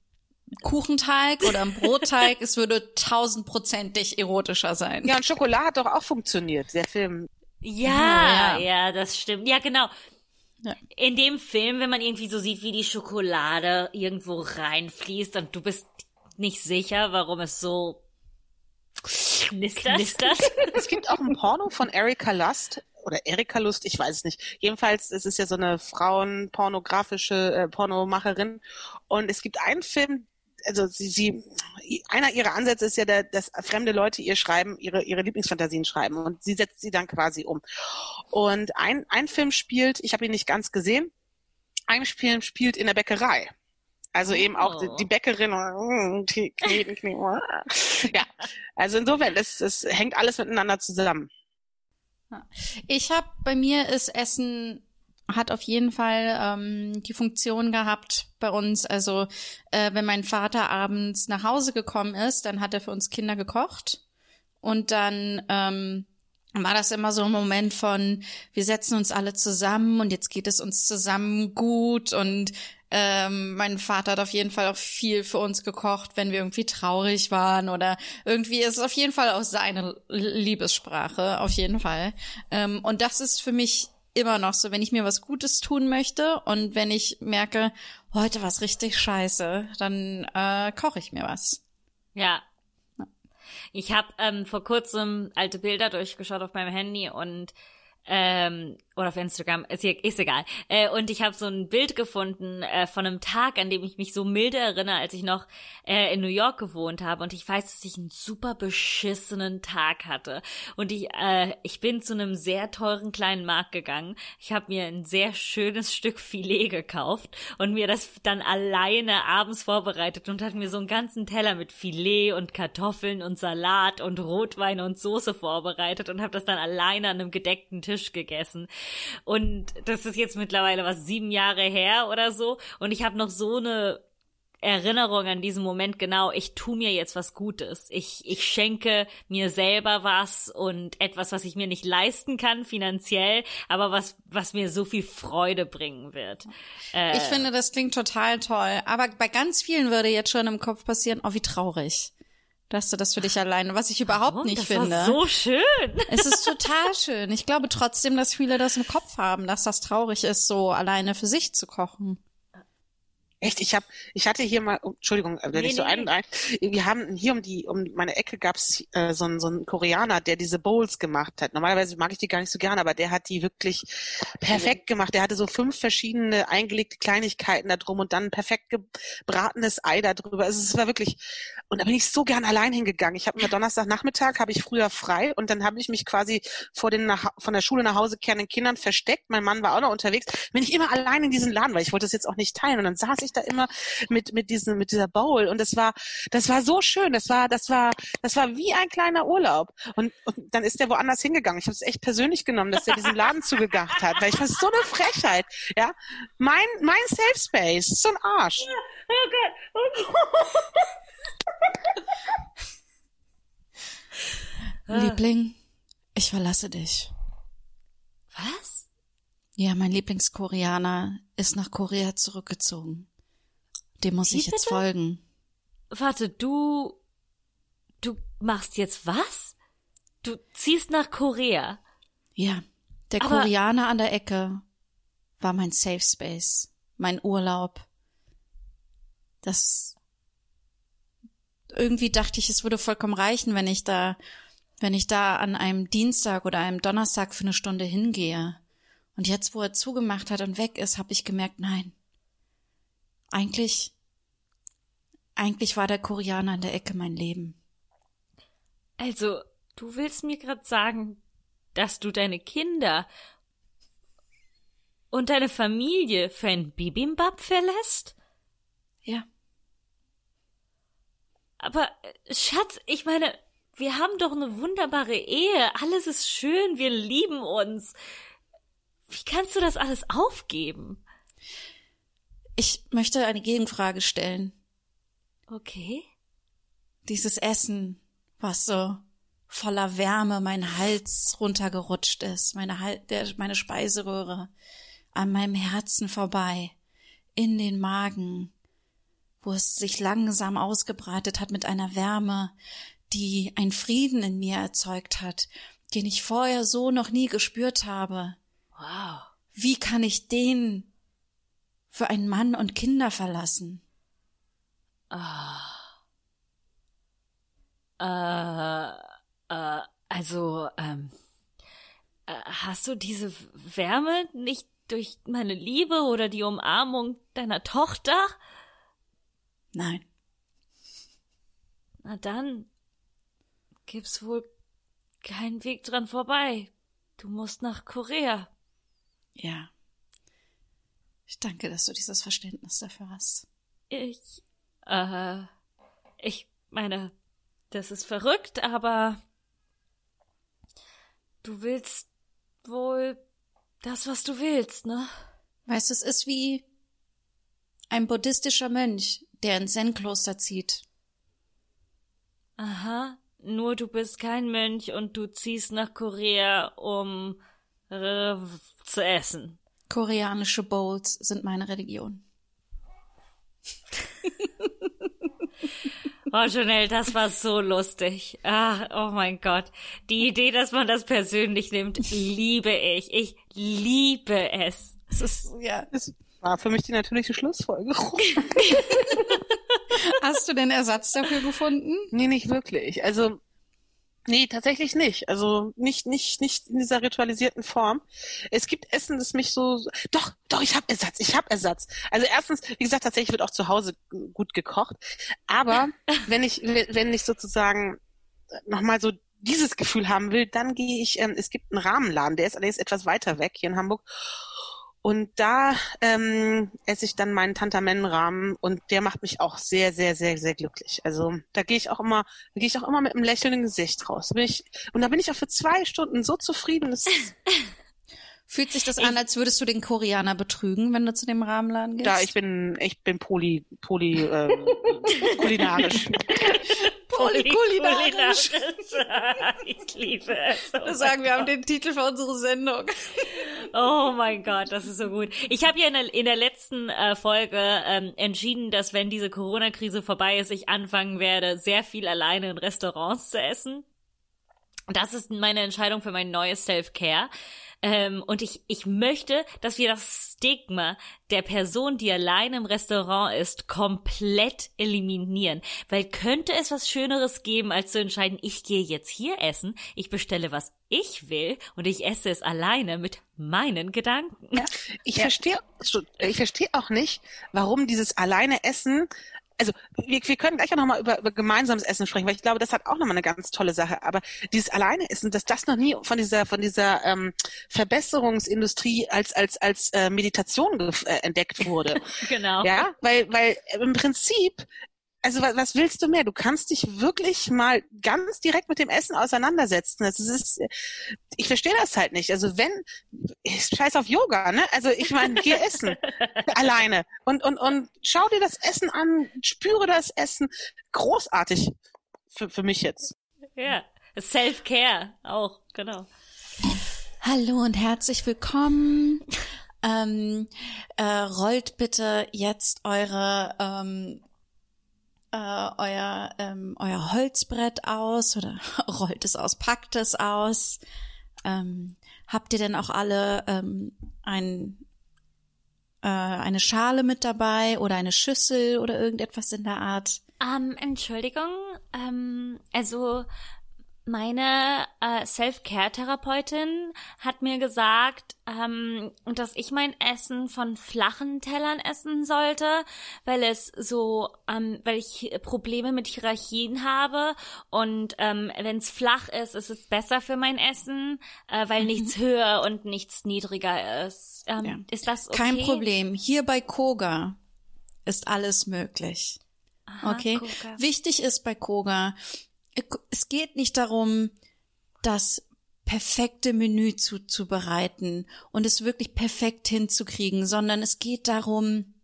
Kuchenteig oder einen Brotteig. es würde tausendprozentig erotischer sein. Ja, und Schokolade hat doch auch funktioniert, der Film. Ja, Ja, ja, das stimmt. Ja, genau. Ja. In dem Film, wenn man irgendwie so sieht, wie die Schokolade irgendwo reinfließt und du bist nicht sicher, warum es so knistert. knistert. Es gibt auch ein Porno von Erika Lust oder Erika Lust, ich weiß es nicht. Jedenfalls, es ist ja so eine Frauenpornografische äh, Pornomacherin und es gibt einen Film, also sie, sie einer ihrer Ansätze ist ja, der, dass fremde Leute ihr schreiben, ihre ihre Lieblingsfantasien schreiben und sie setzt sie dann quasi um. Und ein ein Film spielt, ich habe ihn nicht ganz gesehen, ein Film spielt in der Bäckerei. Also eben auch die, Oh. die Bäckerin und die kneten, kneten. Ja, also insofern, es, es hängt alles miteinander zusammen. Ich habe bei mir ist Essen hat auf jeden Fall ähm, die Funktion gehabt bei uns. Also äh, wenn mein Vater abends nach Hause gekommen ist, dann hat er für uns Kinder gekocht und dann ähm, war das immer so ein Moment von, wir setzen uns alle zusammen und jetzt geht es uns zusammen gut und ähm, mein Vater hat auf jeden Fall auch viel für uns gekocht, wenn wir irgendwie traurig waren oder irgendwie ist es auf jeden Fall auch seine Liebessprache, auf jeden Fall. Ähm, und das ist für mich immer noch so, wenn ich mir was Gutes tun möchte und wenn ich merke, heute war's richtig scheiße, dann äh, koche ich mir was. Ja. Ich habe ähm, vor kurzem alte Bilder durchgeschaut auf meinem Handy und ähm, oder auf Instagram, ist, hier- ist egal. Äh, und ich habe so ein Bild gefunden äh, von einem Tag, an dem ich mich so milde erinnere, als ich noch äh, in New York gewohnt habe. Und ich weiß, dass ich einen super beschissenen Tag hatte. Und ich, äh, ich bin zu einem sehr teuren kleinen Markt gegangen. Ich habe mir ein sehr schönes Stück Filet gekauft und mir das dann alleine abends vorbereitet und hatte mir so einen ganzen Teller mit Filet und Kartoffeln und Salat und Rotwein und Soße vorbereitet und habe das dann alleine an einem gedeckten Tisch gegessen. Und das ist jetzt mittlerweile was sieben Jahre her oder so. Und ich habe noch so eine Erinnerung an diesen Moment genau, ich tu mir jetzt was Gutes. Ich, ich schenke mir selber was und etwas, was ich mir nicht leisten kann finanziell, aber was, was mir so viel Freude bringen wird. Äh, Ich finde, das klingt total toll. Aber bei ganz vielen würde jetzt schon im Kopf passieren, oh, wie traurig. Dass du das für dich alleine, was ich überhaupt Oh, nicht das finde. War so schön. Es ist total schön. Ich glaube trotzdem, dass viele das im Kopf haben, dass das traurig ist, so alleine für sich zu kochen. Echt, ich habe, ich hatte hier mal, oh, Entschuldigung, wenn Nee, ich so nee, ein, ein, wir haben hier um die, um meine Ecke gab's äh, so einen so einen Koreaner, der diese Bowls gemacht hat. Normalerweise mag ich die gar nicht so gerne, aber der hat die wirklich perfekt gemacht. Der hatte so fünf verschiedene eingelegte Kleinigkeiten da drum und dann ein perfekt gebratenes Ei da drüber. Also es war wirklich, und da bin ich so gern allein hingegangen. Ich habe immer Donnerstagnachmittag habe ich früher frei und dann habe ich mich quasi vor den nach, von der Schule nach Hause kehrenden Kindern versteckt. Mein Mann war auch noch unterwegs. Bin ich immer allein in diesen Laden, weil ich wollte das jetzt auch nicht teilen. Und dann saß ich da immer mit mit diesem mit dieser Bowl und das war das war so schön. Das war das war das war wie ein kleiner Urlaub. Und, und dann ist der woanders hingegangen. Ich habe es echt persönlich genommen, dass er diesen Laden zugedacht hat, weil ich fand es so eine Frechheit. Ja, mein mein Safe Space, so ein Arsch. Liebling, ich verlasse dich. Was? Ja, mein Lieblingskoreaner ist nach Korea zurückgezogen. Dem muss Wie ich jetzt bitte? folgen. Warte, du, du machst jetzt was? Du ziehst nach Korea. Ja, der Aber- Koreaner an der Ecke war mein Safe Space, mein Urlaub. Das irgendwie dachte ich, es würde vollkommen reichen, wenn ich da, wenn ich da an einem Dienstag oder einem Donnerstag für eine Stunde hingehe. Und jetzt, wo er zugemacht hat und weg ist, habe ich gemerkt, nein. Eigentlich, eigentlich war der Koreaner an der Ecke mein Leben. Also, du willst mir gerade sagen, dass du deine Kinder und deine Familie für ein Bibimbap verlässt? Ja. Aber, äh, Schatz, ich meine, wir haben doch eine wunderbare Ehe. Alles ist schön, wir lieben uns. Wie kannst du das alles aufgeben? Ich möchte eine Gegenfrage stellen. Okay. dieses Essen, was so voller Wärme mein Hals runtergerutscht ist, meine, Hal der, meine Speiseröhre an meinem Herzen vorbei, in den Magen, wo es sich langsam ausgebreitet hat mit einer Wärme, die ein Frieden in mir erzeugt hat, den ich vorher so noch nie gespürt habe. Wow. Wie kann ich den für einen Mann und Kinder verlassen? Äh, äh, also, ähm, äh, hast du diese Wärme nicht durch meine Liebe oder die Umarmung deiner Tochter? Nein. Na dann gibt's wohl keinen Weg dran vorbei. Du musst nach Korea. Ja. Ich danke, dass du dieses Verständnis dafür hast. Ich, äh, ich meine, das ist verrückt, aber du willst wohl das, was du willst, ne? Weißt du, es ist wie ein buddhistischer Mönch, der ins Zen-Kloster zieht. Aha, nur du bist kein Mönch und du ziehst nach Korea, um äh, zu essen. Koreanische Bowls sind meine Religion. Oh, Janelle, das war so lustig. Ah, oh mein Gott. Die Idee, dass man das persönlich nimmt, liebe ich. Ich liebe es. Es ist, ja. Das war für mich die natürliche Schlussfolgerung. Hast du den Ersatz dafür gefunden? Nee, nicht wirklich. Also, nee, tatsächlich nicht. Also nicht, nicht, nicht in dieser ritualisierten Form. Es gibt Essen, das mich so. Doch, doch, ich habe Ersatz, ich habe Ersatz. Also erstens, wie gesagt, tatsächlich wird auch zu Hause gut gekocht. Aber wenn ich, wenn ich sozusagen nochmal so dieses Gefühl haben will, dann gehe ich, ähm, es gibt einen Rahmenladen, der ist allerdings etwas weiter weg hier in Hamburg. Und da ähm, esse ich dann meinen Tantamenrahmen und der macht mich auch sehr, sehr, sehr, sehr glücklich. Also da gehe ich auch immer, gehe ich auch immer mit einem lächelnden Gesicht raus. Da ich, und da bin ich auch für zwei Stunden so zufrieden. Das Fühlt sich das an, als würdest du den Koreaner betrügen, wenn du zu dem Rahmenladen gehst? Da ich bin, ich bin poly, poly, ähm, kulinarisch. Polykulinarisch. ich liebe es. Oh Wir sagen, wir haben den Titel für unsere Sendung. Oh mein Gott, das ist so gut. Ich habe ja in der, in der letzten äh, Folge ähm, entschieden, dass wenn diese Corona-Krise vorbei ist, ich anfangen werde, sehr viel alleine in Restaurants zu essen. Das ist meine Entscheidung für mein neues Self-Care. Ähm, und ich, ich möchte, dass wir das Stigma der Person, die allein im Restaurant ist, komplett eliminieren. Weil könnte es was Schöneres geben, als zu entscheiden, ich gehe jetzt hier essen, ich bestelle, was ich will und ich esse es alleine mit meinen Gedanken. Ich verstehe, ich verstehe auch nicht, warum dieses alleine Essen also wir, wir können gleich auch nochmal über, über gemeinsames Essen sprechen, weil ich glaube, das hat auch nochmal eine ganz tolle Sache. Aber dieses alleine Essen, dass das noch nie von dieser von dieser ähm, Verbesserungsindustrie als als als äh, Meditation äh, entdeckt wurde. genau. Ja, weil weil im Prinzip also was, was willst du mehr? Du kannst dich wirklich mal ganz direkt mit dem Essen auseinandersetzen. Das ist, ich verstehe das halt nicht. Also wenn, ich scheiß auf Yoga, ne? Also ich meine, geh essen alleine und und und schau dir das Essen an, spüre das Essen. Großartig für für mich jetzt. Ja, Self-Care auch, genau. Hallo und herzlich willkommen. Ähm, äh, rollt bitte jetzt eure ähm, äh, euer, ähm, euer Holzbrett aus oder rollt es aus, packt es aus. Ähm, habt ihr denn auch alle ähm, ein, äh, eine Schale mit dabei oder eine Schüssel oder irgendetwas in der Art? Ähm, Entschuldigung, ähm, also meine äh, Self-Care-Therapeutin hat mir gesagt, ähm, dass ich mein Essen von flachen Tellern essen sollte, weil es so, ähm, weil ich Probleme mit Hierarchien habe und ähm, wenn es flach ist, ist es besser für mein Essen, äh, weil Mhm. nichts höher und nichts niedriger ist. Ähm, Ja. Ist das okay? Kein Problem. Hier bei Koga ist alles möglich. Aha, Okay. Koga. Wichtig ist bei Koga, es geht nicht darum, das perfekte Menü zuzubereiten und es wirklich perfekt hinzukriegen, sondern es geht darum,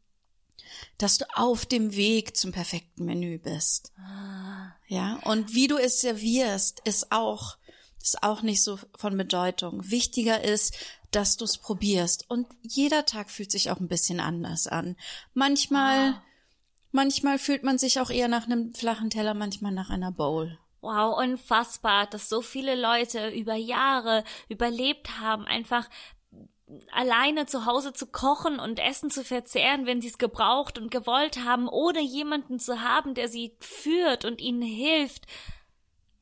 dass du auf dem Weg zum perfekten Menü bist. Ah. Ja, und wie du es servierst, ist auch, ist auch nicht so von Bedeutung. Wichtiger ist, dass du es probierst. Und jeder Tag fühlt sich auch ein bisschen anders an. Manchmal, manchmal fühlt man sich auch eher nach einem flachen Teller, manchmal nach einer Bowl. Wow, unfassbar, dass so viele Leute über Jahre überlebt haben, einfach alleine zu Hause zu kochen und Essen zu verzehren, wenn sie es gebraucht und gewollt haben, ohne jemanden zu haben, der sie führt und ihnen hilft.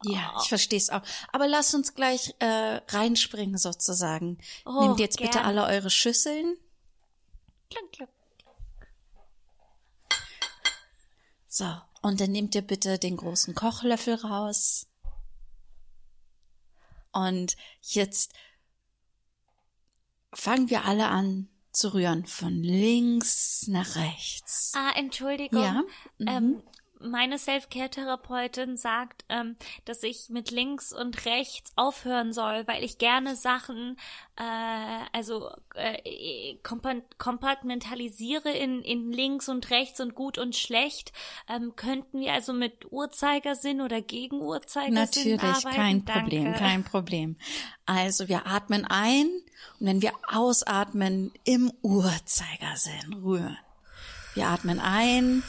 Ja, ich verstehe es auch. Aber lasst uns gleich äh, reinspringen sozusagen. Oh, Nehmt jetzt bitte gerne. alle eure Schüsseln. Klang, klang. So, und dann nehmt ihr bitte den großen Kochlöffel raus. Und jetzt fangen wir alle an zu rühren, von links nach rechts. Ah, Entschuldigung. Ja, mhm. Ähm, meine Self-Care-Therapeutin sagt, ähm, dass ich mit links und rechts aufhören soll, weil ich gerne Sachen, äh, also äh, kompa- kompartmentalisiere in, in links und rechts und gut und schlecht. Ähm, könnten wir also mit Uhrzeigersinn oder gegen Uhrzeigersinn Natürlich, arbeiten? kein Danke. Problem, kein Problem. Also wir atmen ein und wenn wir ausatmen, im Uhrzeigersinn rühren. Wir atmen ein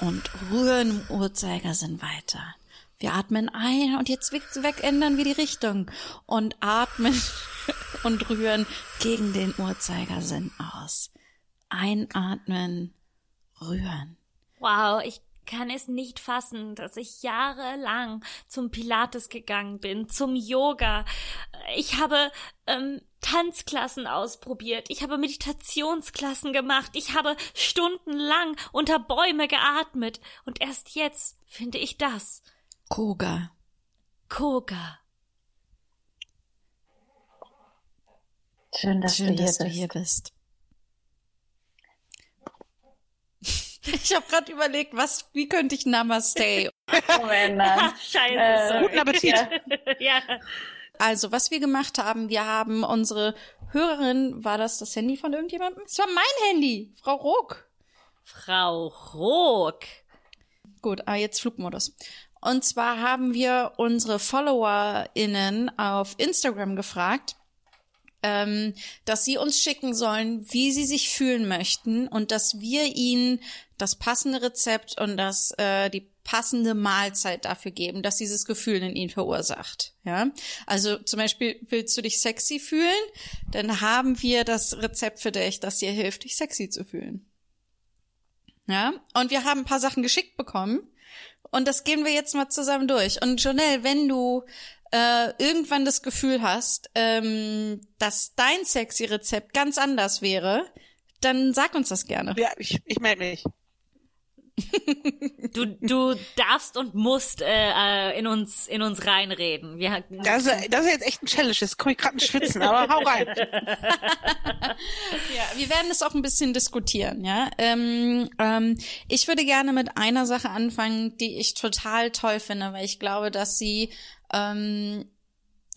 und rühren im Uhrzeigersinn weiter. Wir atmen ein und jetzt weg, ändern wir die Richtung und atmen und rühren gegen den Uhrzeigersinn aus. Einatmen, rühren. Wow, ich kann es nicht fassen, dass ich jahrelang zum Pilates gegangen bin, zum Yoga. Ich habe ähm, Tanzklassen ausprobiert. Ich habe Meditationsklassen gemacht. Ich habe stundenlang unter Bäume geatmet. Und erst jetzt finde ich das. Koga. Koga. Schön, dass Schön, du hier dass bist. du hier bist. Ich habe gerade überlegt, was, wie könnte ich Namaste? Moment, nein. Scheiße, Äh. Guten Appetit. Ja. Also, was wir gemacht haben, wir haben unsere Hörerin, war das das Handy von irgendjemandem? Es war mein Handy, Frau Ruck. Frau Rook. Gut, ah, jetzt Flugmodus. Und zwar haben wir unsere FollowerInnen auf Instagram gefragt, ähm, dass sie uns schicken sollen, wie sie sich fühlen möchten und dass wir ihnen das passende Rezept und das äh, die passende Mahlzeit dafür geben, dass dieses Gefühl in ihnen verursacht. Ja, also zum Beispiel willst du dich sexy fühlen, dann haben wir das Rezept für dich, das dir hilft, dich sexy zu fühlen. Ja, und wir haben ein paar Sachen geschickt bekommen und das gehen wir jetzt mal zusammen durch. Und Jonelle, wenn du äh, irgendwann das Gefühl hast, ähm, dass dein sexy Rezept ganz anders wäre, dann sag uns das gerne. Ja, ich, ich melde mich. Du, du darfst und musst äh, äh, in uns in uns reinreden. Wir, Das, ist- das ist jetzt echt ein Challenge. Jetzt komme ich gerade ins Schwitzen, aber hau rein. Ja, wir werden es auch ein bisschen diskutieren, ja. Ähm, ähm, ich würde gerne mit einer Sache anfangen, die ich total toll finde, weil ich glaube, dass sie ähm,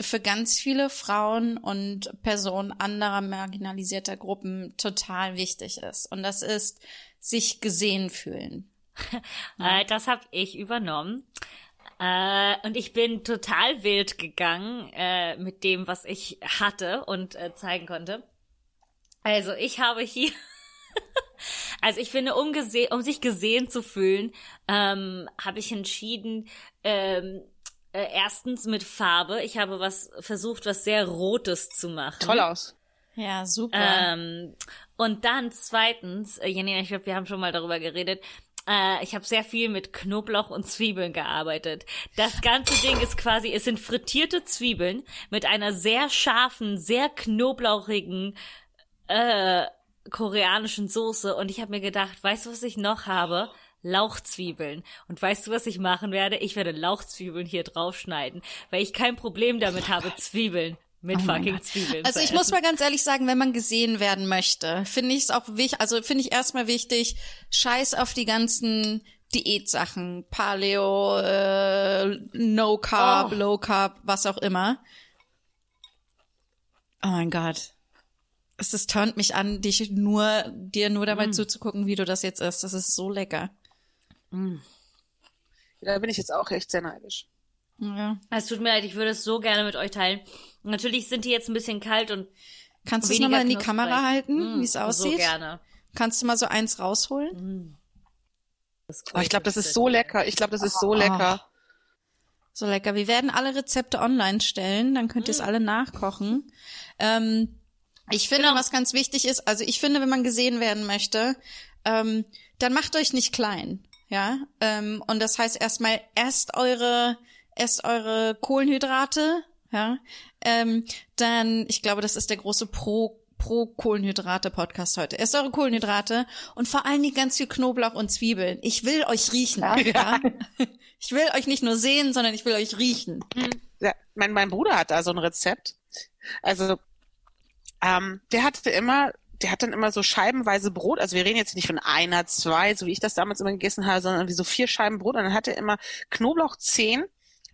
für ganz viele Frauen und Personen anderer marginalisierter Gruppen total wichtig ist. Und das ist sich gesehen fühlen. Äh, das habe ich übernommen. Äh, und ich bin total wild gegangen äh, mit dem, was ich hatte und zeigen konnte. Also ich habe hier, also ich finde, um, um sich gesehen zu fühlen, ähm, habe ich entschieden, ähm, äh, erstens mit Farbe. Ich habe was versucht, was sehr Rotes zu machen. Toll aus. Ja, super. Ähm, und dann zweitens, Janina, ich glaube, wir haben schon mal darüber geredet. Äh, ich habe sehr viel mit Knoblauch und Zwiebeln gearbeitet. Das ganze Ding ist quasi, es sind frittierte Zwiebeln mit einer sehr scharfen, sehr knoblauchigen äh, koreanischen Soße. Und ich habe mir gedacht, weißt du, was ich noch habe? Lauchzwiebeln. Und weißt du, was ich machen werde? Ich werde Lauchzwiebeln hier draufschneiden, weil ich kein Problem damit habe, Zwiebeln mit fucking Zwiebeln Also ich muss mal ganz ehrlich sagen, wenn man gesehen werden möchte, finde ich es auch wichtig, also finde ich erstmal wichtig, scheiß auf die ganzen Diätsachen, Paleo, äh, No Carb, Oh. Low Carb, was auch immer. Oh mein Gott. Es ist, turnt mich an, dich nur, dir nur dabei zuzugucken, wie du das jetzt isst. Das ist so lecker. Da bin ich jetzt auch echt sehr neidisch. Ja. Es tut mir leid, ich würde es so gerne mit euch teilen. Natürlich sind die jetzt ein bisschen kalt und Kannst du es nochmal in die. Kamera halten, Mm, wie es aussieht? So gerne. Kannst du mal so eins rausholen? Oh, ich glaube, das ist so lecker. Ich glaube, das ist so lecker. So lecker. Wir werden alle Rezepte online stellen, dann könnt ihr es alle nachkochen. Ähm, ich finde, was ganz wichtig ist, also ich finde, wenn man gesehen werden möchte, ähm, dann macht euch nicht klein, ja. Ähm, und das heißt erstmal esst eure, esst eure Kohlenhydrate, ja. Ähm, dann, ich glaube, das ist der große Pro pro Kohlenhydrate Podcast heute. Esst eure Kohlenhydrate und vor allen Dingen ganz viel Knoblauch und Zwiebeln. Ich will euch riechen. Ja. Ich will euch nicht nur sehen, sondern ich will euch riechen. Ja, mein, mein Bruder hat da so ein Rezept. Also, ähm, der hatte immer, der hat dann immer so scheibenweise Brot. Also wir reden jetzt nicht von einer, zwei, so wie ich das damals immer gegessen habe, sondern irgendwie so vier Scheiben Brot. Und dann hat er immer Knoblauchzehen,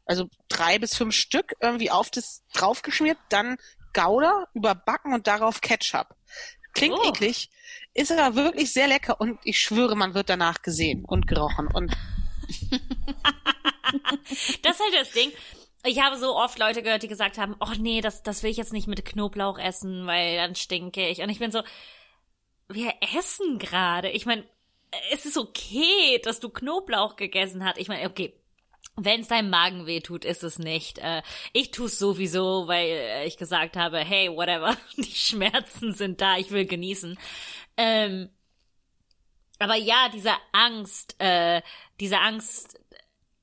also drei bis fünf Stück irgendwie auf das draufgeschmiert, dann Gouda überbacken und darauf Ketchup. Klingt Oh. eklig, ist aber wirklich sehr lecker und ich schwöre, man wird danach gesehen und gerochen und Das ist halt das Ding. Ich habe so oft Leute gehört, die gesagt haben, oh nee, das, das will ich jetzt nicht mit Knoblauch essen, weil dann stinke ich. Und ich bin so, wir essen gerade. Ich meine, es ist okay, dass du Knoblauch gegessen hast. Ich meine, okay, wenn es deinem Magen weh tut, ist es nicht. Äh, ich tue es sowieso, weil äh, ich gesagt habe, hey, whatever, die Schmerzen sind da, ich will genießen. Ähm, aber ja, diese Angst, äh, diese Angst,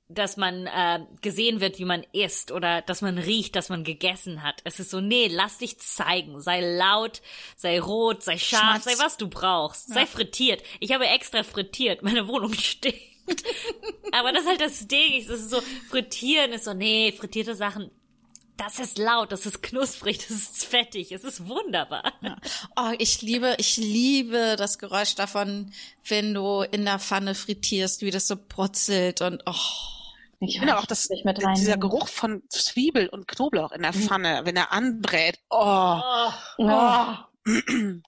dass man äh, gesehen wird, wie man isst oder dass man riecht, dass man gegessen hat. Es ist so, nee, lass dich zeigen. Sei laut, sei rot, sei scharf, Schmatz. sei was du brauchst. Sei frittiert. Ich habe extra frittiert. Meine Wohnung stinkt. Aber das ist halt das Ding. Es ist so, frittieren ist so, nee, frittierte Sachen, das ist laut, das ist knusprig, das ist fettig, es ist wunderbar. Oh, ich liebe, ich liebe das Geräusch davon, wenn du in der Pfanne frittierst, wie das so brutzelt und oh. Ich finde auch das, nicht mit dieser. Geruch von Zwiebel und Knoblauch in der Pfanne, wenn er anbrät. Oh. Oh, Oh,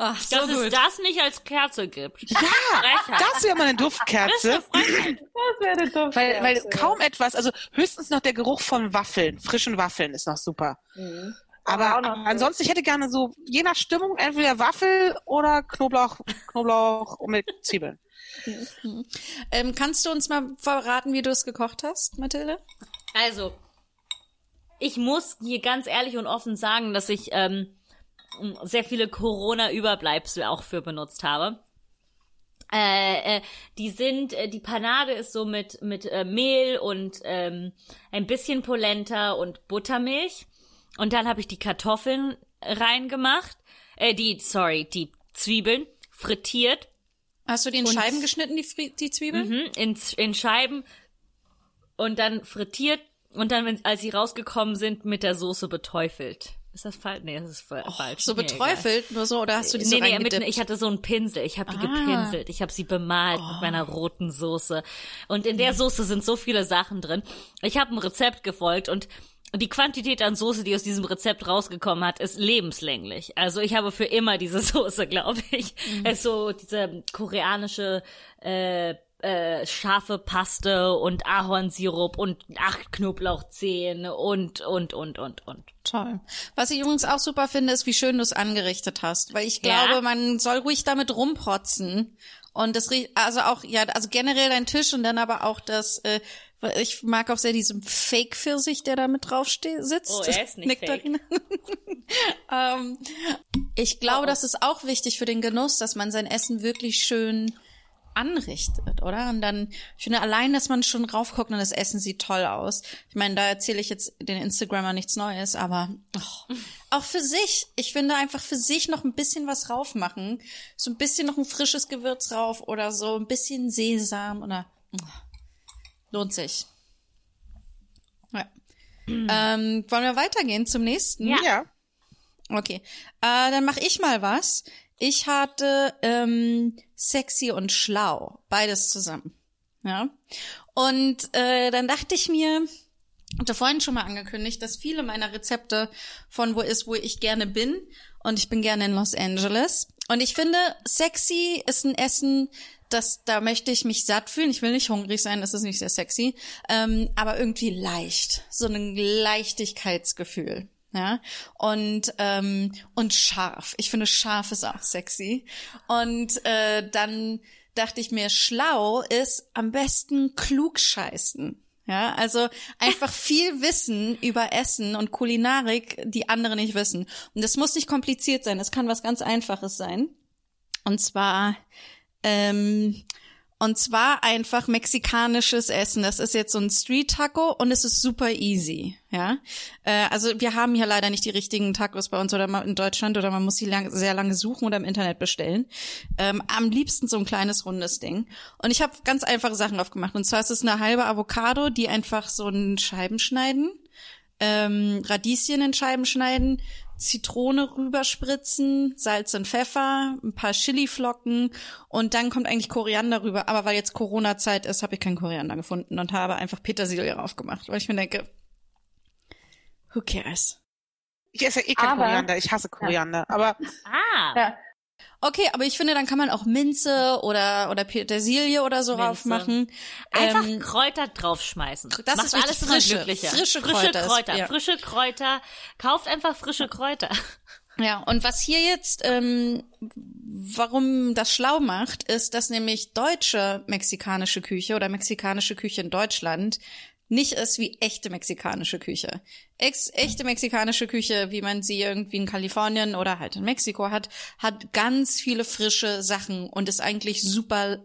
Ach, so dass gut. es das nicht als Kerze gibt. Ja, Frechheit. das wäre mal eine Duftkerze. Das wäre doof. Weil, weil kaum etwas, also höchstens noch der Geruch von Waffeln, frischen Waffeln ist noch super. Mhm. Aber, aber ansonsten, ich hätte gerne so, je nach Stimmung, entweder Waffel oder Knoblauch, Knoblauch mit Zwiebeln. Ähm, kannst du uns mal verraten, wie du es gekocht hast, Mathilde? Also, ich muss hier ganz ehrlich und offen sagen, dass ich ähm, sehr viele Corona-Überbleibsel auch für benutzt habe. Äh, äh, die sind, äh, die Panade ist so mit, mit äh, Mehl und ähm, ein bisschen Polenta und Buttermilch. Und dann habe ich die Kartoffeln reingemacht. Äh, die, sorry, die Zwiebeln frittiert Hast du die in Und- Scheiben geschnitten, die, Fri- die Zwiebeln? Mhm, in, in Scheiben und dann frittiert und dann, wenn, als sie rausgekommen sind, mit der Soße beteufelt. Ist das falsch? Nee, das ist fa- falsch. So Mir beträufelt, nur so, oder hast du die nee, so nee, mit, reingedippt? ich hatte so einen Pinsel. Ich habe die Ah. gepinselt. Ich habe sie bemalt mit meiner roten Soße. Und in der Soße sind so viele Sachen drin. Ich habe ein Rezept gefolgt und die Quantität an Soße, die aus diesem Rezept rausgekommen hat, ist lebenslänglich. Also ich habe für immer diese Soße, glaube ich. Es ist so diese koreanische äh, äh, scharfe Paste und Ahornsirup und acht Knoblauchzehen und und und und und. Toll. Was ich übrigens auch super finde, ist, wie schön du es angerichtet hast. Weil ich Ja. glaube, man soll ruhig damit rumprotzen. Und das riecht, also auch, ja, also generell dein Tisch und dann aber auch das, äh, ich mag auch sehr diesen Fake-Pfirsich, der da mit drauf sitzt. Oh, er ist nicht Nektarine. ähm, ich glaube, das ist auch wichtig für den Genuss, dass man sein Essen wirklich schön anrichtet, oder? Und dann, ich finde allein, dass man schon raufguckt und das Essen sieht toll aus. Ich meine, da erzähle ich jetzt den Instagrammer nichts Neues, aber oh, auch für sich. Ich finde einfach für sich noch ein bisschen was raufmachen. So ein bisschen noch ein frisches Gewürz rauf oder so ein bisschen Sesam oder oh, lohnt sich. Ja. Ähm, wollen wir weitergehen zum nächsten? Ja. Ja. Okay, äh, dann mache ich mal was. Ich hatte ähm, sexy und schlau, beides zusammen. Ja. Und äh, dann dachte ich mir, hatte vorhin schon mal angekündigt, dass viele meiner Rezepte von wo ist, wo ich gerne bin. Und ich bin gerne in Los Angeles. Und ich finde, sexy ist ein Essen, das, da möchte ich mich satt fühlen. Ich will nicht hungrig sein, das ist nicht sehr sexy. Ähm, aber irgendwie leicht. So ein Leichtigkeitsgefühl. Ja, und, ähm, und scharf. Ich finde, scharf ist auch sexy. Und äh, dann dachte ich mir, schlau ist am besten klug scheißen. Ja, also einfach viel Wissen über Essen und Kulinarik, die andere nicht wissen. Und das muss nicht kompliziert sein, das kann was ganz Einfaches sein. Und zwar, ähm, und zwar einfach mexikanisches Essen. Das ist jetzt so ein Street Taco und es ist super easy. Ja, äh, also wir haben hier leider nicht die richtigen Tacos bei uns oder in Deutschland oder man muss sie lang, sehr lange suchen oder im Internet bestellen. Ähm, am liebsten so ein kleines rundes Ding. Und ich habe ganz einfache Sachen aufgemacht. Und zwar ist es eine halbe Avocado, die einfach so in Scheiben schneiden, ähm, Radieschen in Scheiben schneiden, Zitrone rüberspritzen, Salz und Pfeffer, ein paar Chiliflocken und dann kommt eigentlich Koriander rüber. Aber weil jetzt Corona-Zeit ist, habe ich keinen Koriander gefunden und habe einfach Petersilie draufgemacht, weil ich mir denke, who cares? Ich esse eh kein Aber- Koriander, ich hasse Koriander. Aber Ah, Ja. Okay, aber ich finde, dann kann man auch Minze oder oder Petersilie oder so Minze. raufmachen. Einfach Ähm, Kräuter draufschmeißen. das Macht ist alles frische, glücklicher. frische frische Kräuter Kräuter. ist- ja. Frische Kräuter. Kauft einfach frische Kräuter. Ja, und was hier jetzt, ähm, warum das schlau macht, ist, dass nämlich deutsche mexikanische Küche oder mexikanische Küche in Deutschland nicht ist wie echte mexikanische Küche. Ex echte mexikanische Küche, wie man sie irgendwie in Kalifornien oder halt in Mexiko hat, hat ganz viele frische Sachen und ist eigentlich super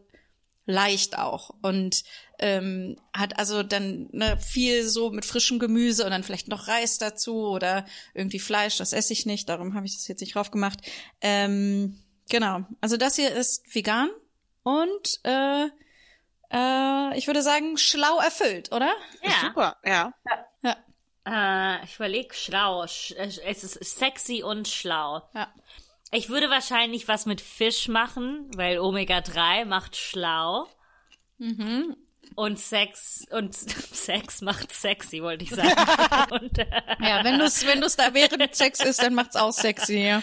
leicht auch und ähm, hat also dann ne, viel so mit frischem Gemüse und dann vielleicht noch Reis dazu oder irgendwie Fleisch, das esse ich nicht, darum habe ich das jetzt nicht drauf gemacht. Ähm, genau, also das hier ist vegan und äh, äh, ich würde sagen schlau erfüllt, oder? Ja. super, ja. Äh, ich überlege schlau. Sch- äh, Es ist sexy und schlau. Ja. Ich würde wahrscheinlich was mit Fisch machen, weil Omega-3 macht schlau. Und Sex und Sex macht sexy, wollte ich sagen. und, äh, Ja, wenn du's, wenn du's da während Sex ist, dann macht's auch sexy, ja.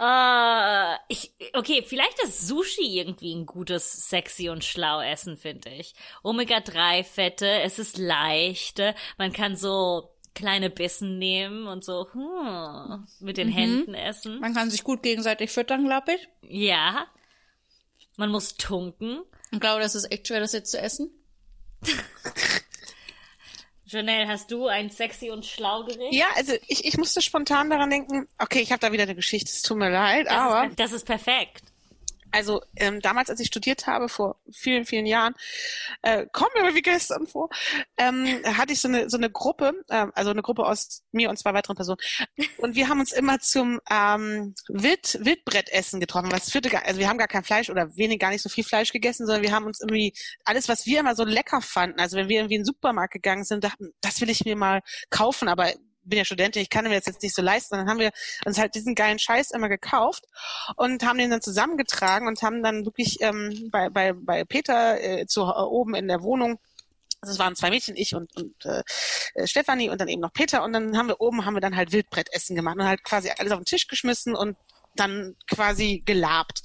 Äh, ich, okay, vielleicht ist Sushi irgendwie ein gutes sexy und schlau Essen, finde ich. Omega-3-Fette, es ist leicht, man kann so kleine Bissen nehmen und so hm, mit den Händen essen. Man kann sich gut gegenseitig füttern, glaube ich. Ja. Man muss tunken. Ich glaube, das ist echt schwer, das jetzt zu essen. Janelle, hast du ein sexy und schlau Gericht? Ja, also ich, ich musste spontan daran denken, okay, ich habe da wieder eine Geschichte, es tut mir leid, das aber ist, das ist perfekt. Also ähm, damals, als ich studiert habe, vor vielen, vielen Jahren, äh, mir aber wie gestern vor, ähm, hatte ich so eine, so eine Gruppe, ähm, also eine Gruppe aus mir und zwei weiteren Personen. Und wir haben uns immer zum ähm, Wild, Wildbrettessen getroffen. Was führte gar, also wir haben gar kein Fleisch oder wenig, gar nicht so viel Fleisch gegessen, sondern wir haben uns irgendwie alles, was wir immer so lecker fanden. Also wenn wir irgendwie in den Supermarkt gegangen sind, dachten, das will ich mir mal kaufen, aber bin ja Studentin, ich kann mir das jetzt nicht so leisten. Dann haben wir uns halt diesen geilen Scheiß immer gekauft und haben den dann zusammengetragen und haben dann wirklich ähm, bei, bei, bei Peter äh, zu, äh, oben in der Wohnung also es waren zwei Mädchen, ich und, und äh, Stefanie und dann eben noch Peter und dann haben wir oben haben wir dann halt Wildbrettessen gemacht und halt quasi alles auf den Tisch geschmissen und dann quasi gelabt.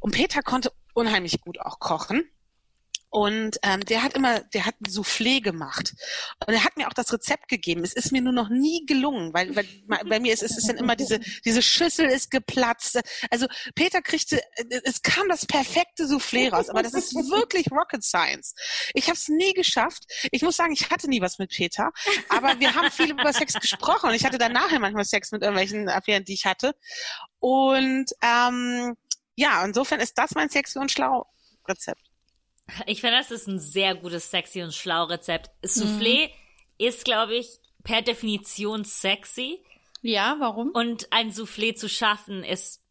Und Peter konnte unheimlich gut auch kochen. Und ähm, der hat immer, der hat ein Soufflé gemacht. Und er hat mir auch das Rezept gegeben. Es ist mir nur noch nie gelungen, weil, weil bei mir ist es ist dann immer diese diese Schüssel ist geplatzt. Also Peter kriegte, es kam das perfekte Soufflé raus, aber das ist wirklich Rocket Science. Ich habe es nie geschafft. Ich muss sagen, ich hatte nie was mit Peter, aber wir haben viel über Sex gesprochen und ich hatte dann nachher manchmal Sex mit irgendwelchen Affären, die ich hatte. Und ähm, ja, insofern ist das mein Sexy und Schlau Rezept. Ich finde, das ist ein sehr gutes sexy und schlau Rezept. Soufflé ist, glaube ich, per Definition sexy. Ja, warum? Und ein Soufflé zu schaffen ist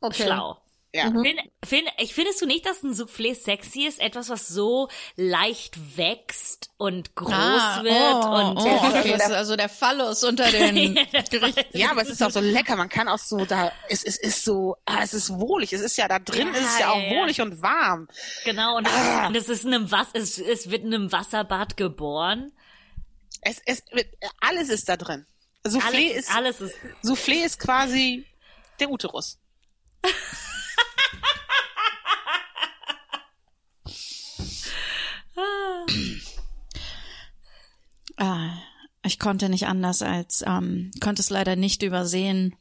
Okay. schlau. Ja. Find, find, ich findest du nicht, dass ein Soufflé sexy ist? Etwas, was so leicht wächst und groß Ah, wird oh, und oh, okay, das ist also der Phallus unter den Gerichten. Ja, aber es ist auch so lecker. Man kann auch so da, es, es ist so, ah, es ist wohlig. Es ist ja da drin, Ja, ist es ja auch ja, ja. wohlig und warm. genau und es, ist, und es ist in einem Was es, es wird in einem Wasserbad geboren. Es, es, alles ist da drin. Soufflé Alles, ist, alles ist Soufflé ist quasi der Uterus. Ah, ich konnte nicht anders als, ähm, konnte es leider nicht übersehen,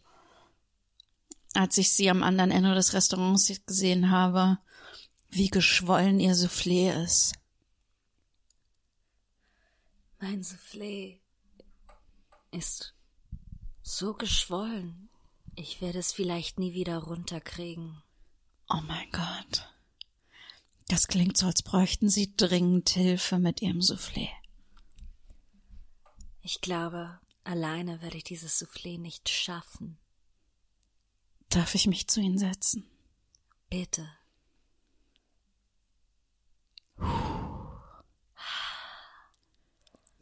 als ich sie am anderen Ende des Restaurants gesehen habe, wie geschwollen ihr Soufflé ist. Mein Soufflé ist so geschwollen. Ich werde es vielleicht nie wieder runterkriegen. Oh mein Gott. Das klingt so, als bräuchten sie dringend Hilfe mit ihrem Soufflé. Ich glaube, alleine werde ich dieses Soufflé nicht schaffen. Darf ich mich zu ihnen setzen? Bitte.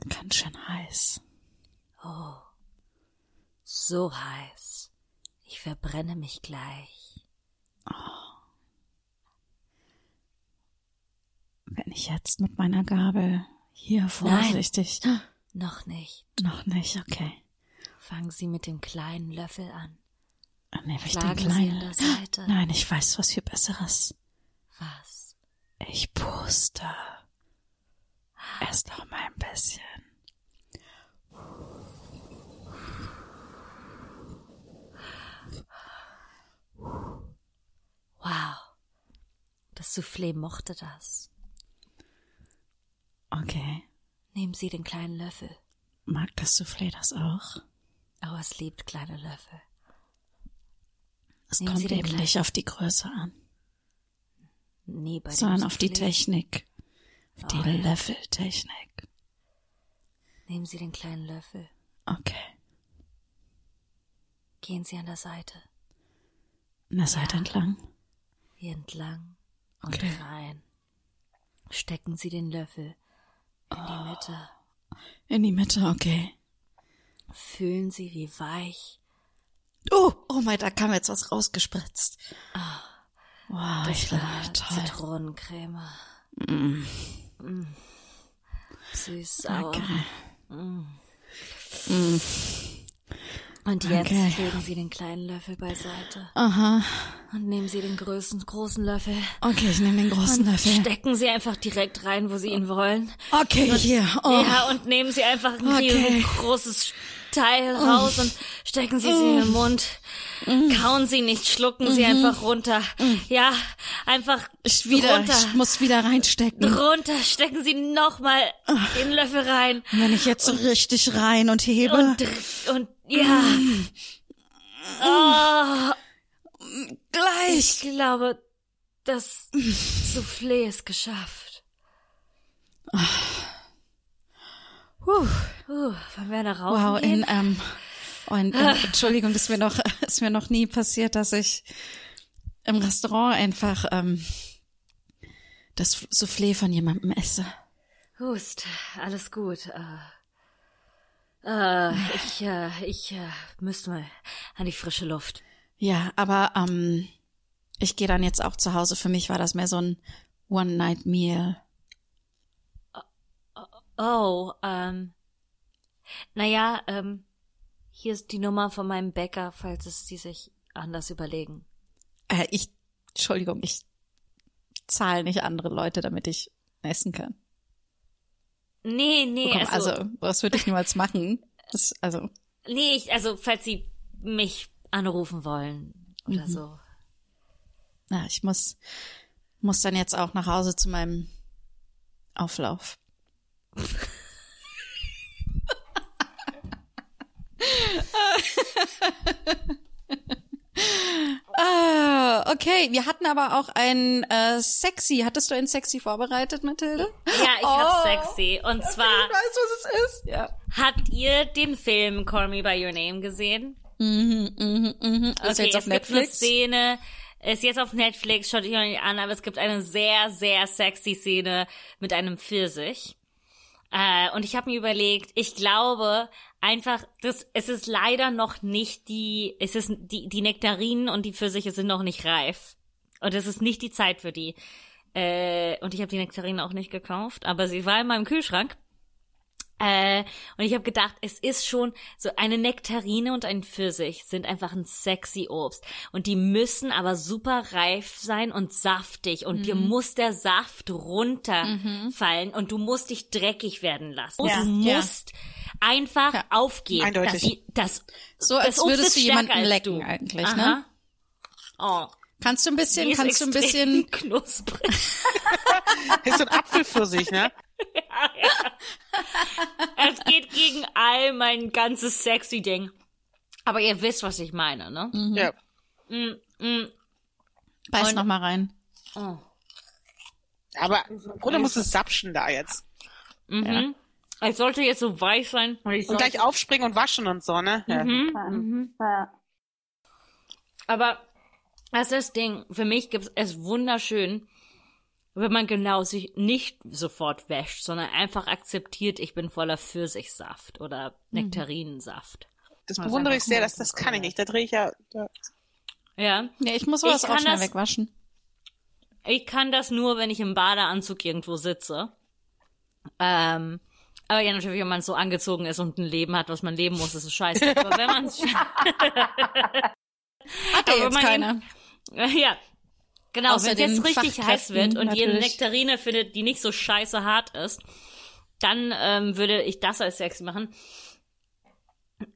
Ganz schön heiß. Oh, so heiß. Ich verbrenne mich gleich. Wenn ich jetzt mit meiner Gabel hier vorsichtig. Noch nicht. Noch nicht, okay. Fangen Sie mit dem kleinen Löffel an. Dann nehme ich Schlagen den kleinen. Seite. Nein, ich weiß was viel Besseres. Was? Ich puste. Erst noch mal ein bisschen. Wow. Das Soufflé mochte das. Okay. Nehmen Sie den kleinen Löffel. Mag das Soufflé das auch? Oh, es liebt kleine Löffel. Es Nehmen Sie kommt eben nicht auf die Größe an, Nee, bei sondern auf die. Technik. Auf die Oh, ja. Löffeltechnik. Nehmen Sie den kleinen Löffel. Okay. Gehen Sie an der Seite. An der Seite entlang. Hier entlang und Okay. rein. Stecken Sie den Löffel in die Mitte. In die Mitte, okay. Fühlen Sie, wie weich Oh, oh mein, da kam jetzt was rausgespritzt. Wow, das war toll. Zitronencreme. Süß, sauer. Okay. Und jetzt Okay. legen Sie den kleinen Löffel beiseite Aha. und nehmen Sie den größten, großen Löffel. Okay, ich nehme den großen und Löffel. stecken Sie einfach direkt rein, wo Sie ihn wollen. Okay, hier. Oh. Ja, und nehmen Sie einfach ein Okay. riesengroßes Teil raus und stecken Sie sie in den Mund. Kauen Sie nicht, schlucken Sie einfach runter. Ja, einfach Ich wieder, runter. ich muss wieder reinstecken. runter, stecken Sie nochmal den Löffel rein. Und wenn ich jetzt so richtig rein und hebe. Und, und ja. Oh, gleich. ich glaube, das Soufflé ist geschafft. Puh. Uh, wollen wir nach rauchen Wow, gehen? in, ähm, oh, in, äh, Entschuldigung, ist mir noch, ist mir noch nie passiert, dass ich im Restaurant einfach ähm, das Soufflé von jemandem esse. Hust, alles gut. Äh, äh, ich, äh, ich äh, müsste mal an die frische Luft. Ja, aber ähm, ich gehe dann jetzt auch zu Hause. Für mich war das mehr so ein One-Night-Meal. Oh, ähm, naja, ähm, hier ist die Nummer von meinem Bäcker, falls es die sich anders überlegen. Äh, ich, Entschuldigung, ich zahle nicht andere Leute, damit ich essen kann. Nee, nee, Komm, also, also, was würde ich niemals machen? Das, also, nee, ich, also, falls sie mich anrufen wollen oder so. na, ich muss, muss dann jetzt auch nach Hause zu meinem Auflauf. ah, okay. Wir hatten aber auch ein äh, Sexy. Hattest du ein Sexy vorbereitet, Mathilde? Ja, ich hab sexy. Und zwar, weiß, was es ist. Ja. habt ihr den Film Call Me By Your Name gesehen? Mhm, mhm, mhm. Ist Okay, jetzt auf es gibt eine Netflix. Szene, ist jetzt auf Netflix, schaut euch noch nicht an, aber es gibt eine sehr, sehr sexy Szene mit einem Pfirsich. Äh, und ich habe mir überlegt, ich glaube einfach, das, es ist leider noch nicht die, es ist die, die Nektarinen und die Pfirsiche sind noch nicht reif. Und es ist nicht die Zeit für die. Äh, und ich habe die Nektarinen auch nicht gekauft, aber sie war in meinem Kühlschrank. Äh, und ich habe gedacht, es ist schon so eine Nektarine und ein Pfirsich sind einfach ein sexy Obst. Und die müssen aber super reif sein und saftig. Und dir muss der Saft runterfallen und du musst dich dreckig werden lassen. Ja. Du Ja. Einfach Ja. aufgeben. Eindeutig. Das, das, So, das als Obst würdest du jemanden lecken du. eigentlich, Aha. ne? Oh, Kannst du ein bisschen, die ist kannst du ein bisschen, knusprig. Ist so ein Apfelpfirsich, ne? Es geht gegen all mein ganzes sexy Ding. Aber ihr wisst, was ich meine, ne? Ja. Mm, mm. beiß Und- noch mal rein. Oh. Aber Bruder muss es sapschen da jetzt. Mhm. Es sollte jetzt so weich sein. Und ich Und gleich aufspringen und waschen und so, ne? Ja. Mhm. Ja. Aber das ist das Ding. Für mich gibt es wunderschön, wenn man genau sich nicht sofort wäscht, sondern einfach akzeptiert, ich bin voller Pfirsichsaft oder Nektarinensaft. Das bewundere ich sehr, das, das kann ich nicht. Da drehe ich ja. Da. Ja. Nee, ich muss sowas Ich auch schnell das- wegwaschen. Ich kann das nur, wenn ich im Badeanzug irgendwo sitze. Ähm, aber ja, natürlich, wenn man so angezogen ist und ein Leben hat, was man leben muss, ist es scheiße. Aber wenn man Hat er jetzt keiner. Ja. Genau, wenn es jetzt richtig heiß wird und natürlich. Nektarine findet, die nicht so scheiße hart ist, dann ähm, würde ich das als sexy machen.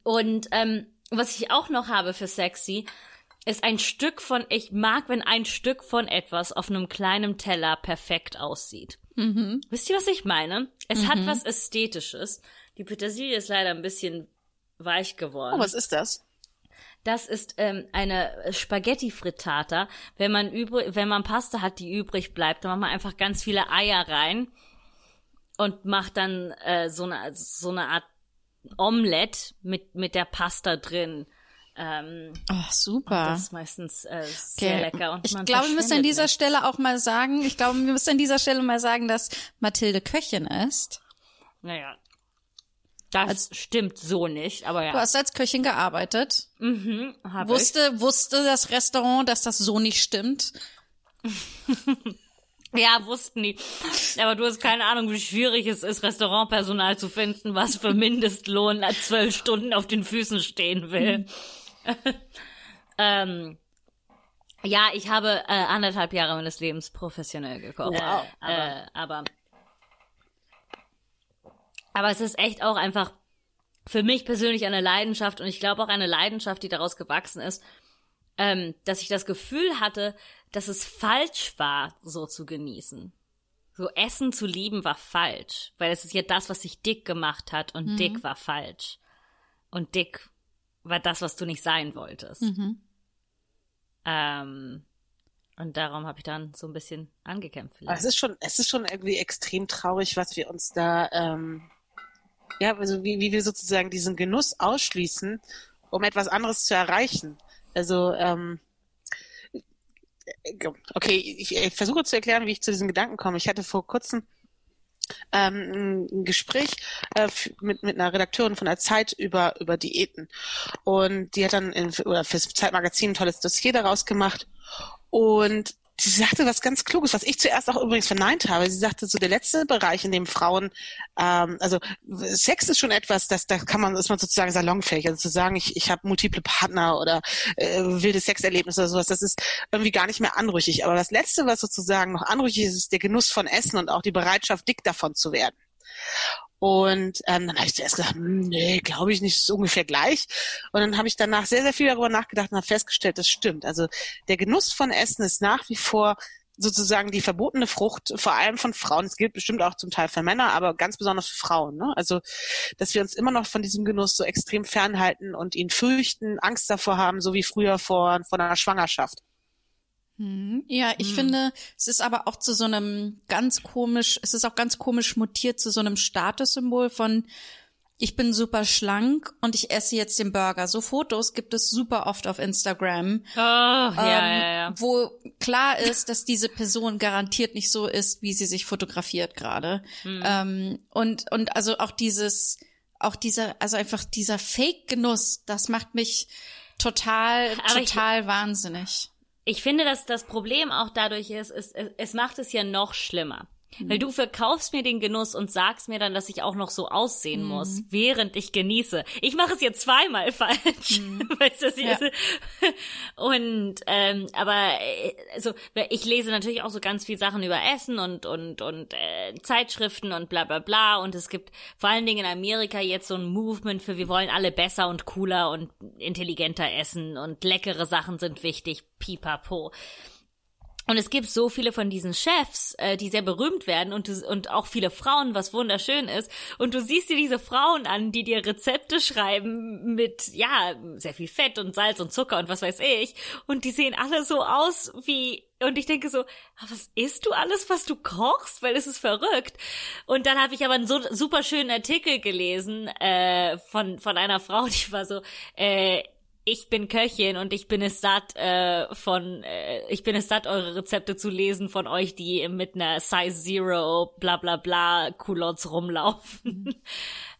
Und ähm, was ich auch noch habe für sexy, ist ein Stück von, ich mag, wenn ein Stück von etwas auf einem kleinen Teller perfekt aussieht. Mhm. Wisst ihr, was ich meine? Es hat was Ästhetisches. Die Petersilie ist leider ein bisschen weich geworden. Oh, was ist das? Das ist ähm, eine Spaghetti-Frittata. Wenn man übrig, wenn man Pasta hat, die übrig bleibt, dann macht man einfach ganz viele Eier rein und macht dann äh, so eine so eine Art Omelette mit mit der Pasta drin. Ähm, Oh, super. das ist meistens äh, sehr Okay. lecker. Und ich glaube, wir müssen an dieser nicht. Stelle auch mal sagen, ich glaube, wir müssen an dieser Stelle mal sagen, dass Mathilde Köchin ist. Naja, das stimmt so nicht, aber Du ja. hast als Köchin gearbeitet. Mhm, hab ich. Wusste, wusste das Restaurant, dass das so nicht stimmt? Ja, wussten die. Aber du hast keine Ahnung, wie schwierig es ist, Restaurantpersonal zu finden, was für Mindestlohn nach zwölf Stunden auf den Füßen stehen will. ähm, ja, ich habe äh, anderthalb Jahre meines Lebens professionell gekocht. Wow. Äh, aber, aber es ist echt auch einfach für mich persönlich eine Leidenschaft und ich glaube auch eine Leidenschaft, die daraus gewachsen ist, ähm, dass ich das Gefühl hatte, dass es falsch war, so zu genießen. So Essen zu lieben war falsch, weil es ist ja das, was sich dick gemacht hat und dick war falsch. Und dick war das, was du nicht sein wolltest. Mhm. Ähm, und darum habe ich dann so ein bisschen angekämpft. Aber es Vielleicht. ist schon, es ist schon irgendwie extrem traurig, was wir uns da, ähm, ja, also wie, wie wir sozusagen diesen Genuss ausschließen, um etwas anderes zu erreichen. Also, ähm, okay, ich, ich versuche zu erklären, wie ich zu diesem Gedanken komme. Ich hatte vor kurzem ähm, ein Gespräch äh, mit, mit einer Redakteurin von der Zeit über, über Diäten. Und die hat dann in, oder fürs Zeitmagazin ein tolles Dossier daraus gemacht. Und sie sagte was ganz Kluges, was ich zuerst auch übrigens verneint habe. Sie sagte, so der letzte Bereich, in dem Frauen, ähm, also Sex ist schon etwas, das, da kann man, ist man sozusagen salonfähig. Also zu sagen, ich, ich habe multiple Partner oder äh, wilde Sexerlebnisse oder sowas, das ist irgendwie gar nicht mehr anrüchig. Aber das Letzte, was sozusagen noch anrüchig ist, ist der Genuss von Essen und auch die Bereitschaft, dick davon zu werden. Und ähm, dann habe ich zuerst gesagt, hm, nee, glaube ich nicht, ist ungefähr gleich. Und dann habe ich danach sehr, sehr viel darüber nachgedacht und habe festgestellt, das stimmt. Also der Genuss von Essen ist nach wie vor sozusagen die verbotene Frucht, vor allem von Frauen. Es gilt bestimmt auch zum Teil für Männer, aber ganz besonders für Frauen. Ne? Also, dass wir uns immer noch von diesem Genuss so extrem fernhalten und ihn fürchten, Angst davor haben, so wie früher vor, vor einer Schwangerschaft. Mhm. Ja, ich Hm. finde, es ist aber auch zu so einem ganz komisch, es ist auch ganz komisch mutiert zu so einem Statussymbol von ich bin super schlank und ich esse jetzt den Burger. So Fotos gibt es super oft auf Instagram, Oh, ja, ähm, ja, ja. wo klar ist, dass diese Person garantiert nicht so ist, wie sie sich fotografiert gerade. Hm. Ähm, und und also auch dieses, auch dieser, also einfach dieser Fake-Genuss, das macht mich total, total wahnsinnig. Ich finde, dass das Problem auch dadurch ist, es, es, macht es ja noch schlimmer. Weil du verkaufst mir den Genuss und sagst mir dann, dass ich auch noch so aussehen muss, während ich genieße. Ich mache es jetzt zweimal falsch. Weißt du, was ich Ja. Und ähm, aber äh, also ich lese natürlich auch so ganz viel Sachen über Essen und und und äh, Zeitschriften und bla bla bla. Und es gibt vor allen Dingen in Amerika jetzt so ein Movement für wir wollen alle besser und cooler und intelligenter essen und leckere Sachen sind wichtig. Pipapo. Und es gibt so viele von diesen Chefs, äh, die sehr berühmt werden und, du, und auch viele Frauen, was wunderschön ist. Und du siehst dir diese Frauen an, die dir Rezepte schreiben mit, ja, sehr viel Fett und Salz und Zucker und was weiß ich. Und die sehen alle so aus wie, und ich denke so, ah, was isst du alles, was du kochst? Weil es ist verrückt. Und dann habe ich aber einen so super schönen Artikel gelesen äh, von, von einer Frau, die war so, äh, ich bin Köchin und ich bin es satt äh, von äh, ich bin es satt eure Rezepte zu lesen von euch die mit einer Size Zero bla bla bla Culottes rumlaufen.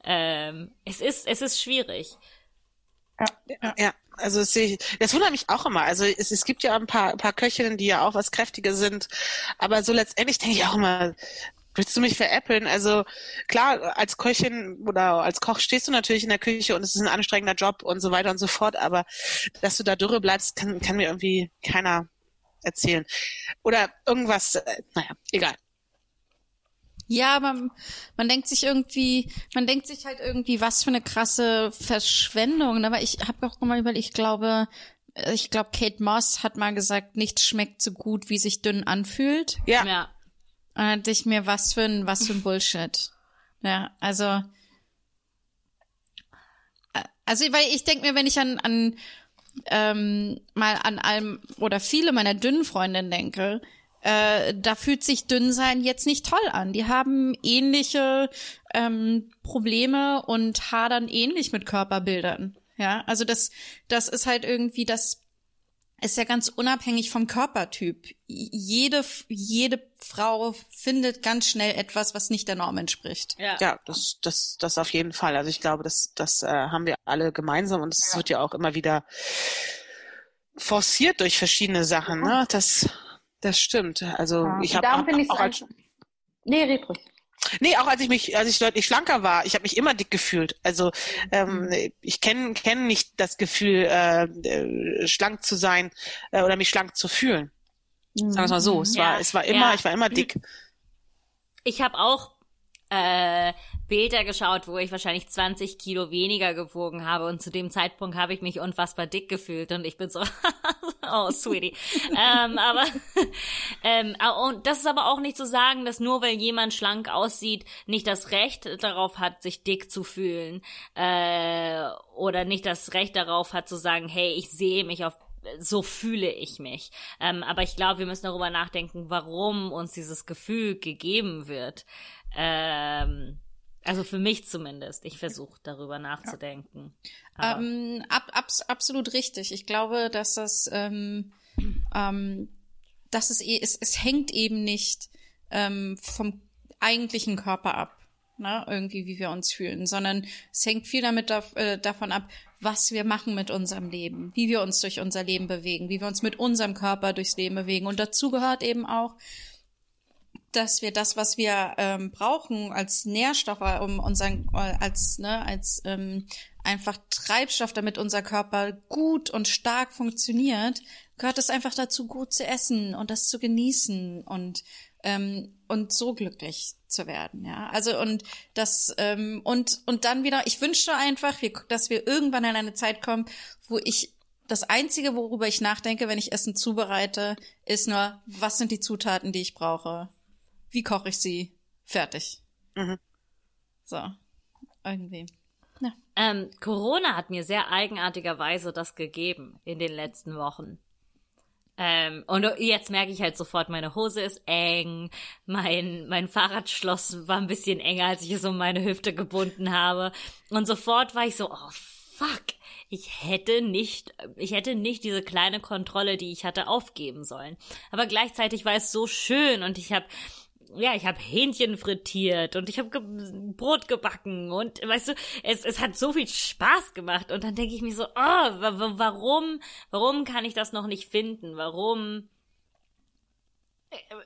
Ähm, es ist es ist schwierig. Ja, also das, sehe ich, das wundert mich auch immer. Also es, es gibt ja ein paar, ein paar Köchinnen, die ja auch was kräftiger sind, aber so letztendlich denke ich auch immer, willst du mich veräppeln? Also klar, als Köchin oder als Koch stehst du natürlich in der Küche und es ist ein anstrengender Job und so weiter und so fort, aber dass du da dürre bleibst, kann, kann mir irgendwie keiner erzählen. Oder irgendwas, äh, naja, egal. Ja, aber man denkt sich irgendwie, man denkt sich halt irgendwie, was für eine krasse Verschwendung. Aber ich habe auch mal überlegt, ich glaube, ich glaube, Kate Moss hat mal gesagt, nichts schmeckt so gut, wie sich dünn anfühlt. Ja, ja Und dann dachte ich mir, was für ein, was für ein Bullshit. Ja, also, äh, also, weil ich denke mir, wenn ich an, an ähm, mal an allem oder viele meiner dünnen Freundinnen denke, äh, da fühlt sich dünn sein jetzt nicht toll an. Die haben ähnliche ähm, Probleme und hadern ähnlich mit Körperbildern. Ja, also das, das ist halt irgendwie das ist ja ganz unabhängig vom Körpertyp. Jede, jede Frau findet ganz schnell etwas, was nicht der Norm entspricht. ja, Ja, das, das, das auf jeden Fall. Also ich glaube, das, das äh, haben wir alle gemeinsam und es wird ja auch immer wieder forciert durch verschiedene Sachen. Ne? Das, Das stimmt. Also Ja. ich habe darum hab finde ich auch als, Nee, red ruhig. Nee, auch als ich mich, als ich deutlich schlanker war, ich habe mich immer dick gefühlt. Also ähm, ich kenne kenn nicht das Gefühl, äh, äh, schlank zu sein äh, oder mich schlank zu fühlen. Sagen wir es mal so. Es Ja. war, es war immer, Ja. ich war immer dick. Ich habe auch äh, Bilder geschaut, wo ich wahrscheinlich 20 Kilo weniger gewogen habe und zu dem Zeitpunkt habe ich mich unfassbar dick gefühlt und ich bin so, oh, sweetie. ähm, aber ähm, und das ist aber auch nicht zu sagen, dass nur weil jemand schlank aussieht, nicht das Recht darauf hat, sich dick zu fühlen äh, oder nicht das Recht darauf hat zu sagen, hey, ich sehe mich auf so fühle ich mich. Ähm, aber ich glaube, wir müssen darüber nachdenken, warum uns dieses Gefühl gegeben wird. Ähm, also für mich zumindest. Ich versuche darüber nachzudenken. Aber- Ähm, ab, abs, absolut richtig. Ich glaube, dass das, ähm, ähm, dass es, eh- es, es hängt eben nicht ähm, vom eigentlichen Körper ab, ne? irgendwie wie wir uns fühlen, sondern es hängt viel damit äh, davon ab, was wir machen mit unserem Leben, wie wir uns durch unser Leben bewegen, wie wir uns mit unserem Körper durchs Leben bewegen. Und dazu gehört eben auch, dass wir das, was wir ähm, brauchen als Nährstoffe, um unseren, äh, als, ne, als ähm, einfach Treibstoff, damit unser Körper gut und stark funktioniert, gehört es einfach dazu, gut zu essen und das zu genießen und ähm, und so glücklich zu werden, ja. Also und das ähm, und und dann wieder. Ich wünschte einfach, dass wir irgendwann in eine Zeit kommen, wo ich das einzige, worüber ich nachdenke, wenn ich Essen zubereite, ist nur, was sind die Zutaten, die ich brauche? Wie koche ich sie? Fertig. Mhm. So. Irgendwie. Ähm, Corona hat mir sehr eigenartigerweise das gegeben in den letzten Wochen. Ähm, und jetzt merke ich halt sofort, meine Hose ist eng, mein, mein Fahrradschloss war ein bisschen enger, als ich es um meine Hüfte gebunden habe. Und sofort war ich so, oh fuck, ich hätte nicht, ich hätte nicht diese kleine Kontrolle, die ich hatte, aufgeben sollen. Aber gleichzeitig war es so schön und ich habe ja, ich habe Hähnchen frittiert und ich habe ge Brot gebacken und weißt du, es, es hat so viel Spaß gemacht und dann denke ich mir so, oh, wa wa warum, warum kann ich das noch nicht finden? Warum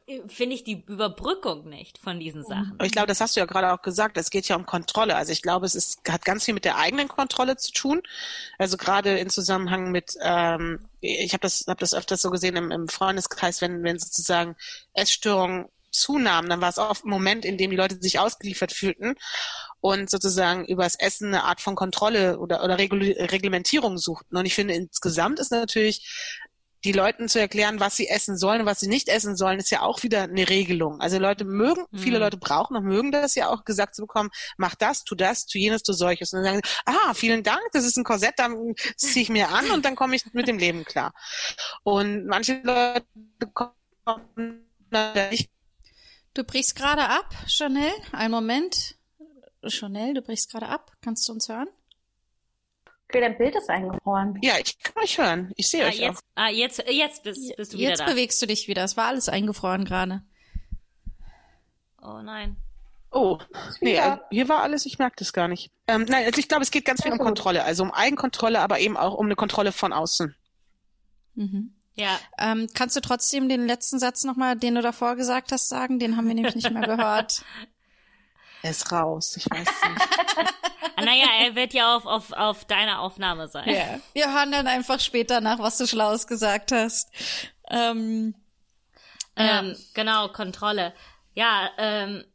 äh, finde ich die Überbrückung nicht von diesen Sachen? Aber ich glaube, das hast du ja gerade auch gesagt, es geht ja um Kontrolle. Also ich glaube, es ist, hat ganz viel mit der eigenen Kontrolle zu tun. Also gerade in Zusammenhang mit, ähm, ich habe das, hab das öfters so gesehen im, im Freundeskreis, wenn, wenn sozusagen Essstörungen zunahmen, dann war es oft ein Moment, in dem die Leute sich ausgeliefert fühlten und sozusagen übers Essen eine Art von Kontrolle oder, oder Regul Reglementierung suchten. Und ich finde, insgesamt ist natürlich die Leuten zu erklären, was sie essen sollen und was sie nicht essen sollen, ist ja auch wieder eine Regelung. Also Leute mögen, Mhm. viele Leute brauchen und mögen das ja auch gesagt zu bekommen, mach das, tu das, tu jenes, tu solches. Und dann sagen sie, ah, vielen Dank, das ist ein Korsett, dann ziehe ich mir an und dann komme ich mit dem Leben klar. Und manche Leute kommen da nicht Du brichst gerade ab, Chanel. Einen Moment. Chanel, du brichst gerade ab. Kannst du uns hören? Okay, dein Bild ist eingefroren. Ja, ich kann euch hören. Ich sehe Ah, euch auch. jetzt, ah, jetzt, jetzt bist, bist du wieder Jetzt da. bewegst du dich wieder. Es war alles eingefroren gerade. Oh nein. Oh, nee, wieder. also hier war alles, ich merke das gar nicht. Ähm, nein, also ich glaube, es geht ganz viel um. Kontrolle. Also um Eigenkontrolle, aber eben auch um eine Kontrolle von außen. Mhm. Ja, Ähm, kannst du trotzdem den letzten Satz nochmal, den du davor gesagt hast, sagen? Den haben wir nämlich nicht mehr gehört. Er ist raus, ich weiß nicht. naja, er wird ja auf, auf, auf deiner Aufnahme sein. Ja. Wir hören dann einfach später nach, was du Schlaues gesagt hast. Ähm, Ähm, genau, Kontrolle. Ja, ähm,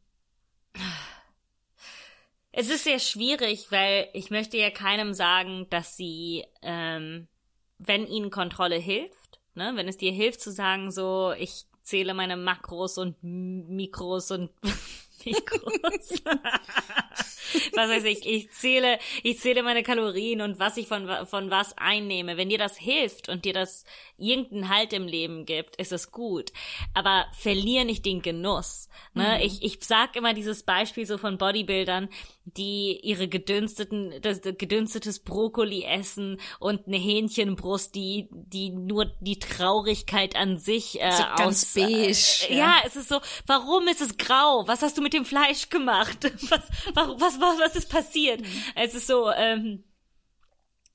es ist sehr schwierig, weil ich möchte ja keinem sagen, dass sie, ähm, wenn ihnen Kontrolle hilft, ne, wenn es dir hilft zu sagen, so, ich zähle meine Makros und Mikros und Mikros. was weiß ich, ich zähle, ich zähle meine Kalorien und was ich von, von was einnehme. Wenn dir das hilft und dir das irgendeinen Halt im Leben gibt, ist es gut. Aber verlier nicht den Genuss. Ne? Ich, ich sag immer dieses Beispiel so von Bodybuildern, die ihre gedünsteten, das, gedünstetes Brokkoli essen und eine Hähnchenbrust, die, die nur die Traurigkeit an sich äh, So aus, beige, Äh, ja. ja, es ist so, warum ist es grau? Was hast du mit dem Fleisch gemacht? Was, warum, was, was, was ist passiert? Es ist so, ähm,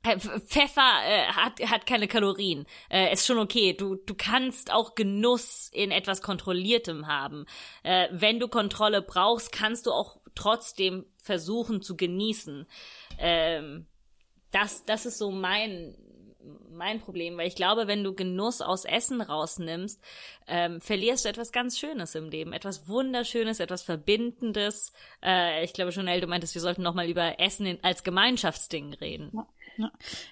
Äh, Pfeffer äh, hat, hat keine Kalorien. Äh, ist schon okay. Du, du kannst auch Genuss in etwas Kontrolliertem haben. Äh, wenn du Kontrolle brauchst, kannst du auch trotzdem versuchen zu genießen. Ähm, das, das ist so mein, mein Problem, weil ich glaube, wenn du Genuss aus Essen rausnimmst, ähm, verlierst du etwas ganz Schönes im Leben, etwas Wunderschönes, etwas Verbindendes. Äh, ich glaube, Jonelle, du meintest, wir sollten noch mal über Essen in, als Gemeinschaftsding reden. Ja.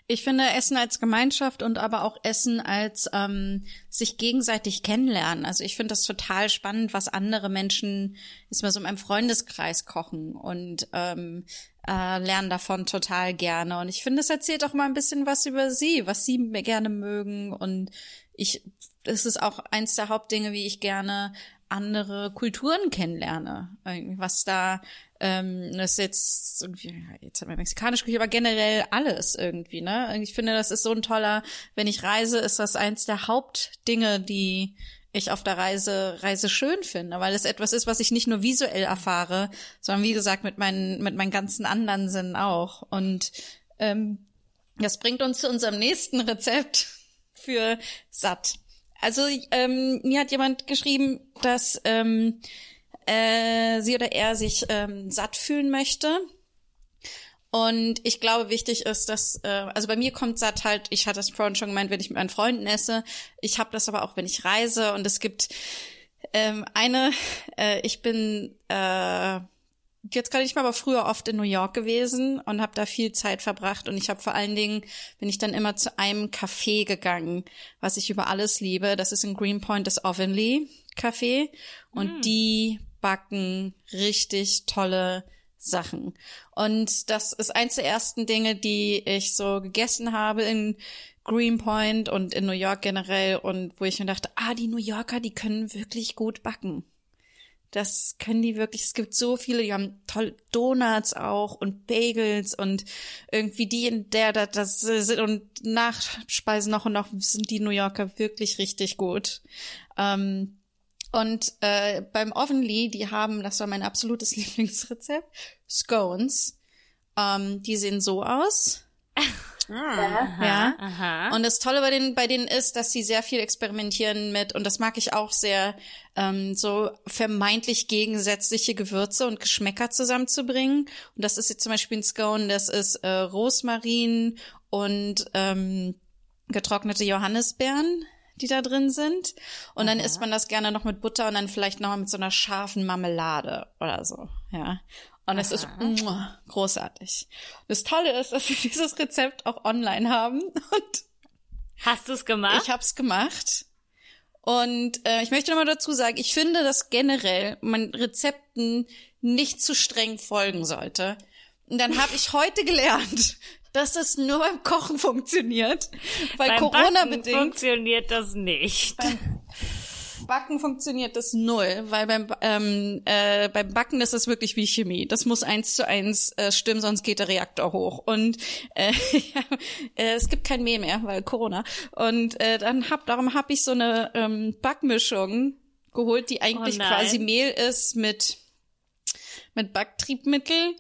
Ich finde Essen als Gemeinschaft und aber auch Essen als ähm, sich gegenseitig kennenlernen. Also ich finde das total spannend, was andere Menschen ist mal so in meinem Freundeskreis kochen und ähm, äh, lernen davon total gerne. Und ich finde, es erzählt auch mal ein bisschen was über sie, was sie gerne mögen. Und ich, es ist auch eins der Hauptdinge, wie ich gerne andere Kulturen kennenlerne. Irgendwie, Was da ähm, das ist jetzt irgendwie, jetzt haben wir mexikanisch Küche, aber generell alles irgendwie, ne? Ich finde, das ist so ein toller, wenn ich reise, ist das eins der Hauptdinge, die ich auf der Reise, Reise schön finde, weil es etwas ist, was ich nicht nur visuell erfahre, sondern wie gesagt mit meinen, mit meinen ganzen anderen Sinnen auch. Und ähm, das bringt uns zu unserem nächsten Rezept für satt. Also ähm, mir hat jemand geschrieben, dass ähm, äh, sie oder er sich ähm, satt fühlen möchte. Und ich glaube, wichtig ist, dass, äh, also bei mir kommt satt halt, ich hatte es vorhin schon gemeint, wenn ich mit meinen Freunden esse. Ich habe das aber auch, wenn ich reise. Und es gibt ähm, eine, äh, ich bin äh, jetzt gerade nicht mal, aber früher oft in New York gewesen und habe da viel Zeit verbracht. Und ich habe vor allen Dingen, bin ich dann immer zu einem Café gegangen, was ich über alles liebe. Das ist in Greenpoint das Ovenly Café. Und die backen richtig tolle Sachen. Und das ist eins der ersten Dinge, die ich so gegessen habe in Greenpoint und in New York generell und wo ich mir dachte, ah, die New Yorker, die können wirklich gut backen. Das können die wirklich. Es gibt so viele, die haben tolle Donuts auch und Bagels und irgendwie die in der das, das sind und Nachspeisen noch und noch sind die New Yorker wirklich richtig gut. Ähm, und äh, beim Ovenly, die haben, das war mein absolutes Lieblingsrezept, Scones. Ähm, die sehen so aus. ja. Aha. Und das Tolle bei denen, bei denen ist, dass sie sehr viel experimentieren mit, und das mag ich auch sehr, ähm, so vermeintlich gegensätzliche Gewürze und Geschmäcker zusammenzubringen. Und das ist jetzt zum Beispiel ein Scone, das ist äh, Rosmarin und ähm, getrocknete Johannisbeeren die da drin sind. Und dann isst man das gerne noch mit Butter und dann vielleicht noch mit so einer scharfen Marmelade oder so, ja. Und es ist muah, großartig. Das Tolle ist, dass wir dieses Rezept auch online haben und Hast du es gemacht? ich habe es gemacht. Und äh, ich möchte noch mal dazu sagen, ich finde, dass generell man Rezepten nicht zu streng folgen sollte. Und dann habe ich heute gelernt, dass das nur beim Kochen funktioniert, weil Beim Corona Backen bedingt funktioniert das nicht. Backen funktioniert das null, weil beim ähm, äh, beim Backen ist es wirklich wie Chemie. Das muss eins zu eins äh, stimmen, sonst geht der Reaktor hoch. Und äh, äh, es gibt kein Mehl mehr, weil Corona. Und äh, dann hab darum habe ich so eine ähm, Backmischung geholt, die eigentlich Oh quasi Mehl ist mit mit Backtriebmittel,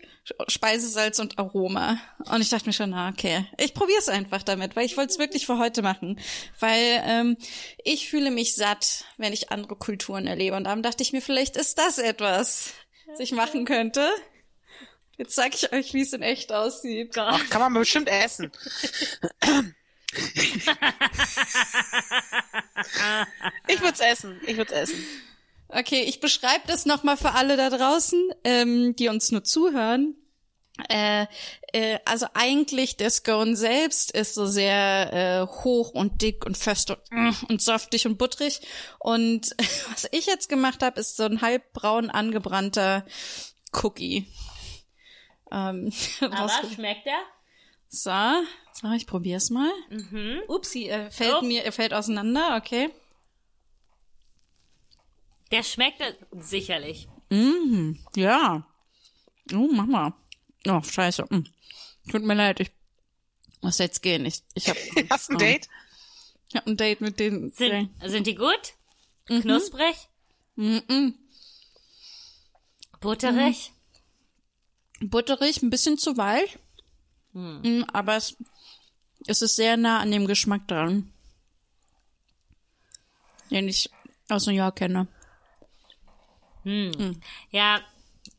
Speisesalz und Aroma. Und ich dachte mir schon, na okay, ich probiere es einfach damit, weil ich wollte es wirklich für heute machen. Weil ähm, ich fühle mich satt, wenn ich andere Kulturen erlebe. Und darum dachte ich mir, vielleicht ist das etwas, was ich machen könnte. Jetzt sag ich euch, wie es in echt aussieht. Ach, kann man bestimmt essen. ich würde es essen. Ich würde es essen. Okay, ich beschreibe das nochmal für alle da draußen, ähm, die uns nur zuhören. Äh, äh, also eigentlich der Scone selbst ist so sehr äh, hoch und dick und fest und, mm, und saftig und butterig. Und was ich jetzt gemacht habe, ist so ein halbbraun angebrannter Cookie. Ähm, Aber schmeckt er? so, so, ich probier's mal. Mhm. Upsi, er fällt Oh. mir, er fällt auseinander, okay. Der schmeckt sicherlich. Mhm, ja. Oh, Mama. Oh, scheiße. Mm. Tut mir leid, ich muss jetzt gehen. Ich, ich habe Hast du ein Date? ich hab ein Date mit den... Sind, sind die gut? Knusprig? Mhm. Butterig? Butterig, ein bisschen zu weich. Mm, Aber es es ist sehr nah an dem Geschmack dran, den ich aus New York kenne. Ja,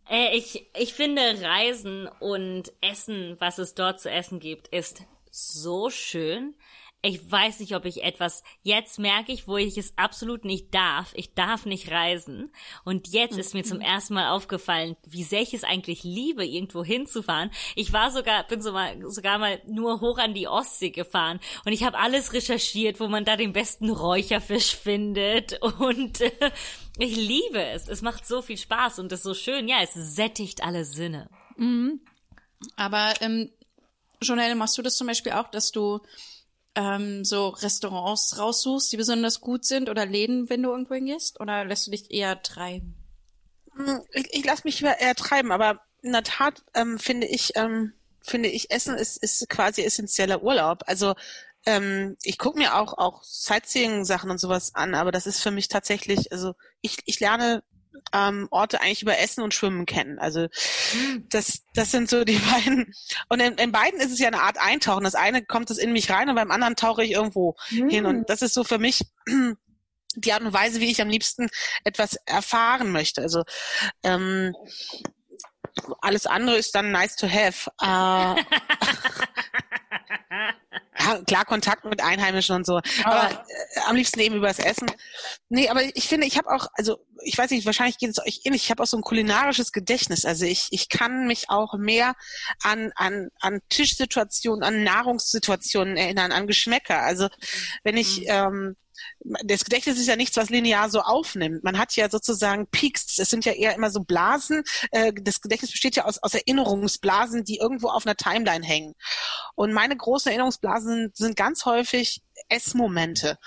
äh, ich, ich finde Reisen und Essen, was es dort zu essen gibt, ist so schön. Ich weiß nicht, ob ich etwas, jetzt merke ich, wo ich es absolut nicht darf. Ich darf nicht reisen. Und jetzt ist mir zum ersten Mal aufgefallen, wie sehr ich es eigentlich liebe, irgendwo hinzufahren. Ich war sogar, bin so mal, sogar mal nur hoch an die Ostsee gefahren und ich habe alles recherchiert, wo man da den besten Räucherfisch findet und äh, ich liebe es. Es macht so viel Spaß und ist so schön. Ja, es sättigt alle Sinne. Aber ähm, Jonelle, machst du das zum Beispiel auch, dass du ähm, so Restaurants raussuchst, die besonders gut sind oder Läden, wenn du irgendwo hingehst? Oder lässt du dich eher treiben? Ich, ich lasse mich eher treiben, aber in der Tat ähm, finde ich, ähm, finde ich, Essen ist, ist quasi essentieller Urlaub. Also ähm, ich gucke mir auch auch Sightseeing-Sachen und sowas an, aber das ist für mich tatsächlich, also ich, ich lerne ähm, Orte eigentlich über Essen und Schwimmen kennen. Also das, das sind so die beiden. Und in, in beiden ist es ja eine Art Eintauchen. Das eine kommt es in mich rein und beim anderen tauche ich irgendwo hin. Und das ist so für mich die Art und Weise, wie ich am liebsten etwas erfahren möchte. Also ähm, alles andere ist dann nice to have. Äh, klar, Kontakt mit Einheimischen und so. Aber äh, am liebsten eben übers Essen. Nee, aber ich finde, ich habe auch, also ich weiß nicht, wahrscheinlich geht es euch ähnlich, ich habe auch so ein kulinarisches Gedächtnis. Also ich, ich kann mich auch mehr an, an, an Tischsituationen, an Nahrungssituationen erinnern, an Geschmäcker. Also wenn ich ähm, das Gedächtnis ist ja nichts, was linear so aufnimmt. Man hat ja sozusagen Peaks. Es sind ja eher immer so Blasen. Äh, Das Gedächtnis besteht ja aus, aus Erinnerungsblasen, die irgendwo auf einer Timeline hängen. Und meine großen Erinnerungsblasen sind ganz häufig Essmomente.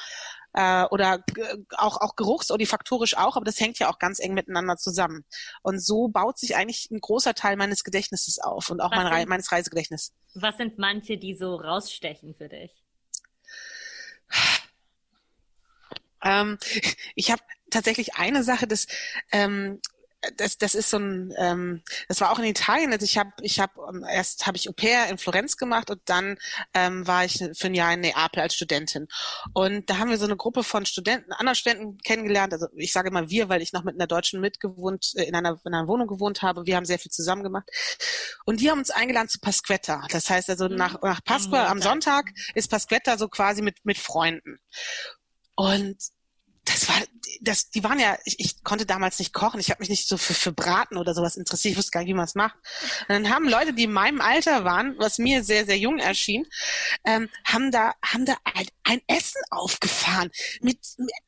Äh, oder auch, auch geruchs- oder faktorisch auch, aber das hängt ja auch ganz eng miteinander zusammen. Und so baut sich eigentlich ein großer Teil meines Gedächtnisses auf und auch mein, sind- meines Reisegedächtnisses. Was sind manche, die so rausstechen für dich? Ähm, ich habe tatsächlich eine Sache, das, ähm, das, das ist so ein, ähm, das war auch in Italien. Also ich habe, ich habe ähm, erst habe ich Au pair in Florenz gemacht und dann ähm, war ich für ein Jahr in Neapel als Studentin. Und da haben wir so eine Gruppe von Studenten, anderen Studenten kennengelernt. Also ich sage immer wir, weil ich noch mit einer Deutschen mitgewohnt, äh, in einer, in einer Wohnung gewohnt habe. Wir haben sehr viel zusammen gemacht. Und die haben uns eingeladen zu Pasquetta. Das heißt also nach, nach Pasqua am Sonntag ist Pasquetta so quasi mit, mit Freunden. Und das war, das, die waren ja, ich, ich konnte damals nicht kochen, ich habe mich nicht so für, für Braten oder sowas interessiert, ich wusste gar nicht, wie man es macht. Und dann haben Leute, die in meinem Alter waren, was mir sehr, sehr jung erschien, ähm, haben da, haben da ein, ein Essen aufgefahren. Mit,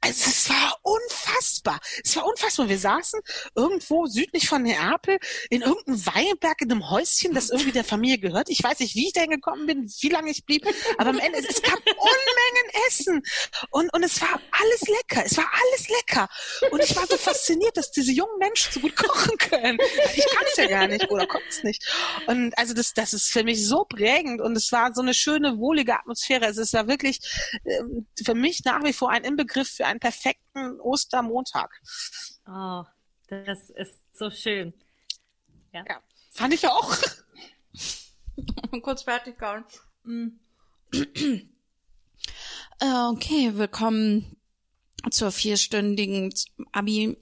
also es war unfassbar. Es war unfassbar. Wir saßen irgendwo südlich von Neapel in irgendeinem Weinberg in einem Häuschen, das irgendwie der Familie gehört. Ich weiß nicht, wie ich dahin gekommen bin, wie lange ich blieb, aber am Ende, es gab Unmengen Essen. Und, und es war alles lecker. Es war alles lecker. Und ich war so fasziniert, dass diese jungen Menschen so gut kochen können. Ich kann es ja gar nicht oder konnte es nicht. Und also das, das ist für mich so prägend und es war so eine schöne, wohlige Atmosphäre. Also es war wirklich für mich nach wie vor ein Inbegriff für einen perfekten Ostermontag. Oh, das ist so schön. Ja, fand ich auch. Kurz fertig kauen. Mm. Äh, Okay, willkommen zur vierstündigen Abi,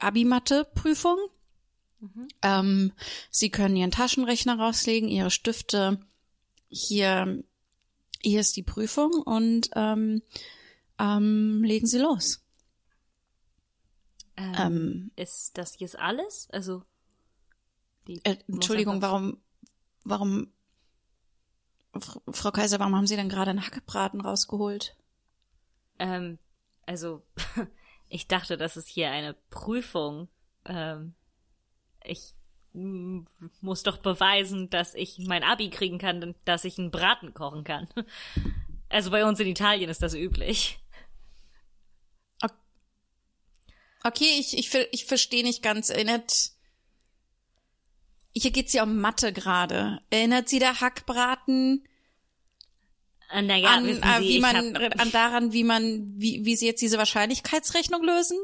Abi-Mathe-Prüfung. Ähm, Sie können Ihren Taschenrechner rauslegen, Ihre Stifte. Hier, hier ist die Prüfung und ähm, ähm, legen Sie los. Ähm, Ähm, ist das jetzt alles? Also, die äh, Entschuldigung, warum, warum, Fr- Frau Kaiser, warum haben Sie denn gerade einen Hackbraten rausgeholt? Ähm, also, ich dachte, das ist hier eine Prüfung. Ähm, ich muss doch beweisen, dass ich mein Abi kriegen kann, und dass ich einen Braten kochen kann. Also bei uns in Italien ist das üblich. Okay, ich, ich, ich verstehe nicht ganz. Erinnert. Hier geht's ja um Mathe gerade. Erinnert Sie der Hackbraten Äh, Naja, an, äh, Sie, wie man, hab, an daran, wie man, wie, wie Sie jetzt diese Wahrscheinlichkeitsrechnung lösen?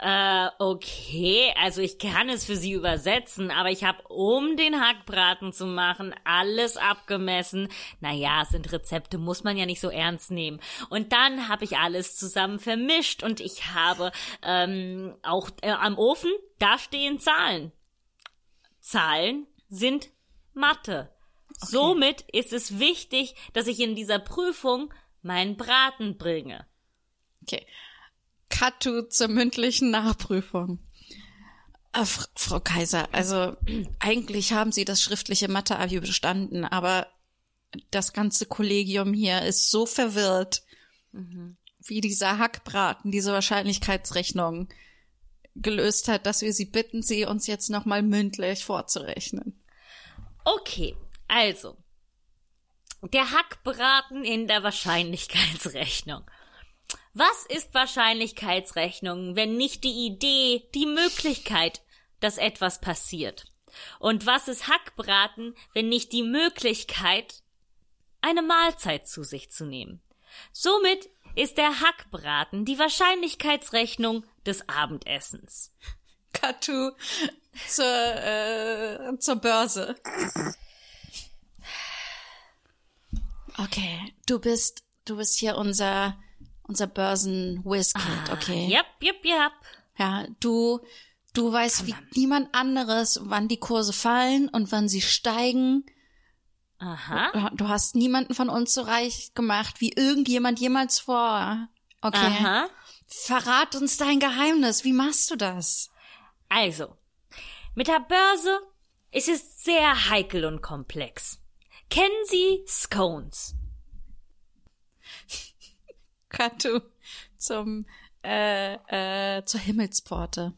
Äh, okay, also ich kann es für Sie übersetzen, aber ich habe, um den Hackbraten zu machen, alles abgemessen. Naja, es sind Rezepte, muss man ja nicht so ernst nehmen. Und dann habe ich alles zusammen vermischt und ich habe ähm, auch äh, am Ofen, da stehen Zahlen. Zahlen sind Mathe. Somit ist es wichtig, dass ich in dieser Prüfung meinen Braten bringe. Okay. Cut to zur mündlichen Nachprüfung. Äh, Fr Frau Kaiser, also eigentlich haben Sie das schriftliche Mathe-Abi bestanden, aber das ganze Kollegium hier ist so verwirrt, wie dieser Hackbraten, diese Wahrscheinlichkeitsrechnung gelöst hat, dass wir Sie bitten, sie uns jetzt nochmal mündlich vorzurechnen. Okay, also. Der Hackbraten in der Wahrscheinlichkeitsrechnung. Was ist Wahrscheinlichkeitsrechnung, wenn nicht die Idee, die Möglichkeit, dass etwas passiert? Und was ist Hackbraten, wenn nicht die Möglichkeit, eine Mahlzeit zu sich zu nehmen? Somit ist der Hackbraten die Wahrscheinlichkeitsrechnung des Abendessens. Cut to zur, äh, zur Börse. Okay, du bist, du bist hier unser, unser Börsen-Wizkid, okay? Yep, yep, yep. Ja, du, du weißt wie niemand anderes, wann die Kurse fallen und wann sie steigen. Aha. Du, du hast niemanden von uns so reich gemacht wie irgendjemand jemals vor. Okay. Aha. Verrat uns dein Geheimnis. Wie machst du das? Also, mit der Börse ist es sehr heikel und komplex. Kennen Sie Scones? Katu zum äh, äh, zur Himmelspforte.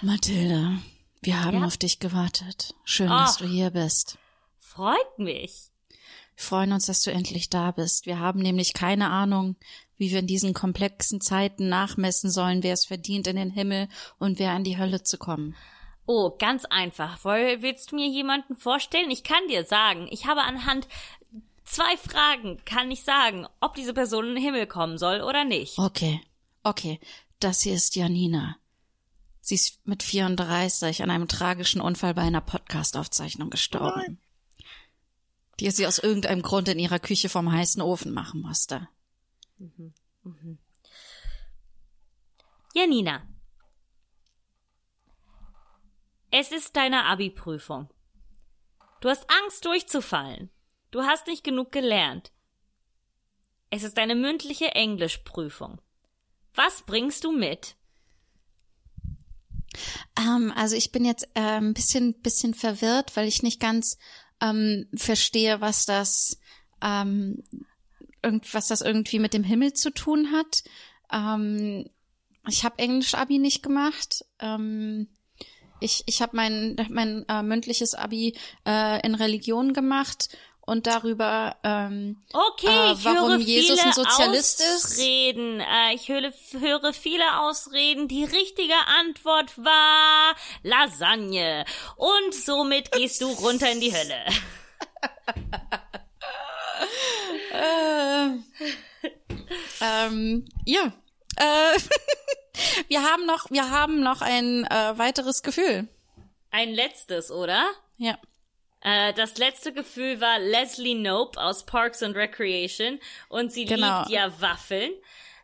Mathilda, wir haben Ja? auf dich gewartet. Schön, dass Ach. du hier bist. Freut mich. Wir freuen uns, dass du endlich da bist. Wir haben nämlich keine Ahnung, wie wir in diesen komplexen Zeiten nachmessen sollen, wer es verdient, in den Himmel und wer in die Hölle zu kommen. Oh, ganz einfach. Woll- Willst du mir jemanden vorstellen? Ich kann dir sagen, ich habe anhand zwei Fragen, kann ich sagen, ob diese Person in den Himmel kommen soll oder nicht. Okay, okay. Das hier ist Janina. Sie ist mit 34 an einem tragischen Unfall bei einer Podcast-Aufzeichnung gestorben. Die sie aus irgendeinem Grund in ihrer Küche vom heißen Ofen machen musste. Janina. Es ist deine Abi-Prüfung. Du hast Angst durchzufallen. Du hast nicht genug gelernt. Es ist eine mündliche Englischprüfung. Was bringst du mit? Ähm, also ich bin jetzt äh, ein bisschen, bisschen verwirrt, weil ich nicht ganz ähm, verstehe, was das, ähm, irgend, was das irgendwie mit dem Himmel zu tun hat. Ähm, ich habe Englisch-Abi nicht gemacht. Ähm, ich ich habe mein, mein äh, mündliches Abi äh, in Religion gemacht und darüber ähm, Okay, Äh, ich warum höre Jesus viele ein Sozialist ist? Ausreden. Äh, ich höre, höre viele Ausreden. Die richtige Antwort war Lasagne. Und somit gehst du runter in die Hölle. Äh, ähm, ja. Äh, wir haben noch, wir haben noch ein äh, weiteres Gefühl. Ein letztes, oder? Ja. Äh, das letzte Gefühl war Leslie Nope aus Parks and Recreation und sie Genau. liebt ja Waffeln.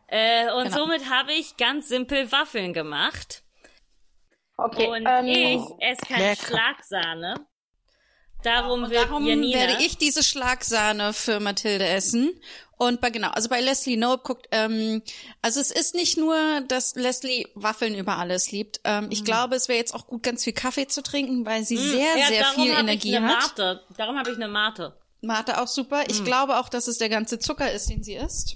Äh, und Genau. somit habe ich ganz simpel Waffeln gemacht. Okay, Und ähm, ich esse keine Lecker. Schlagsahne. Darum wird Darum Janina werde ich diese Schlagsahne für Mathilde essen. Und bei genau, also bei Leslie Nope guckt, ähm, also es ist nicht nur, dass Leslie Waffeln über alles liebt. Ähm, ich glaube, es wäre jetzt auch gut, ganz viel Kaffee zu trinken, weil sie sehr, Mhm. ja, sehr viel Energie ich eine hat. Mate. Darum habe ich eine Mate. Mate auch super. Ich glaube auch, dass es der ganze Zucker ist, den sie isst.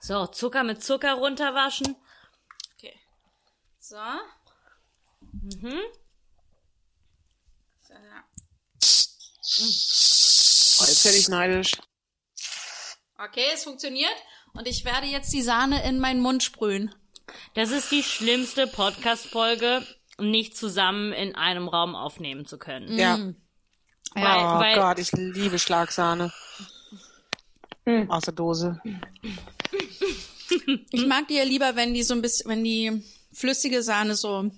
So, Zucker mit Zucker runterwaschen. Okay. So. Mhm. Oh, jetzt werde ich neidisch. Okay, es funktioniert. Und ich werde jetzt die Sahne in meinen Mund sprühen. Das ist die schlimmste Podcast-Folge, nicht zusammen in einem Raum aufnehmen zu können. Ja. Weil, oh weil, Gott, ich liebe Schlagsahne. Mm. Aus der Dose. Ich mag die ja lieber, wenn die so ein bisschen, wenn die flüssige Sahne so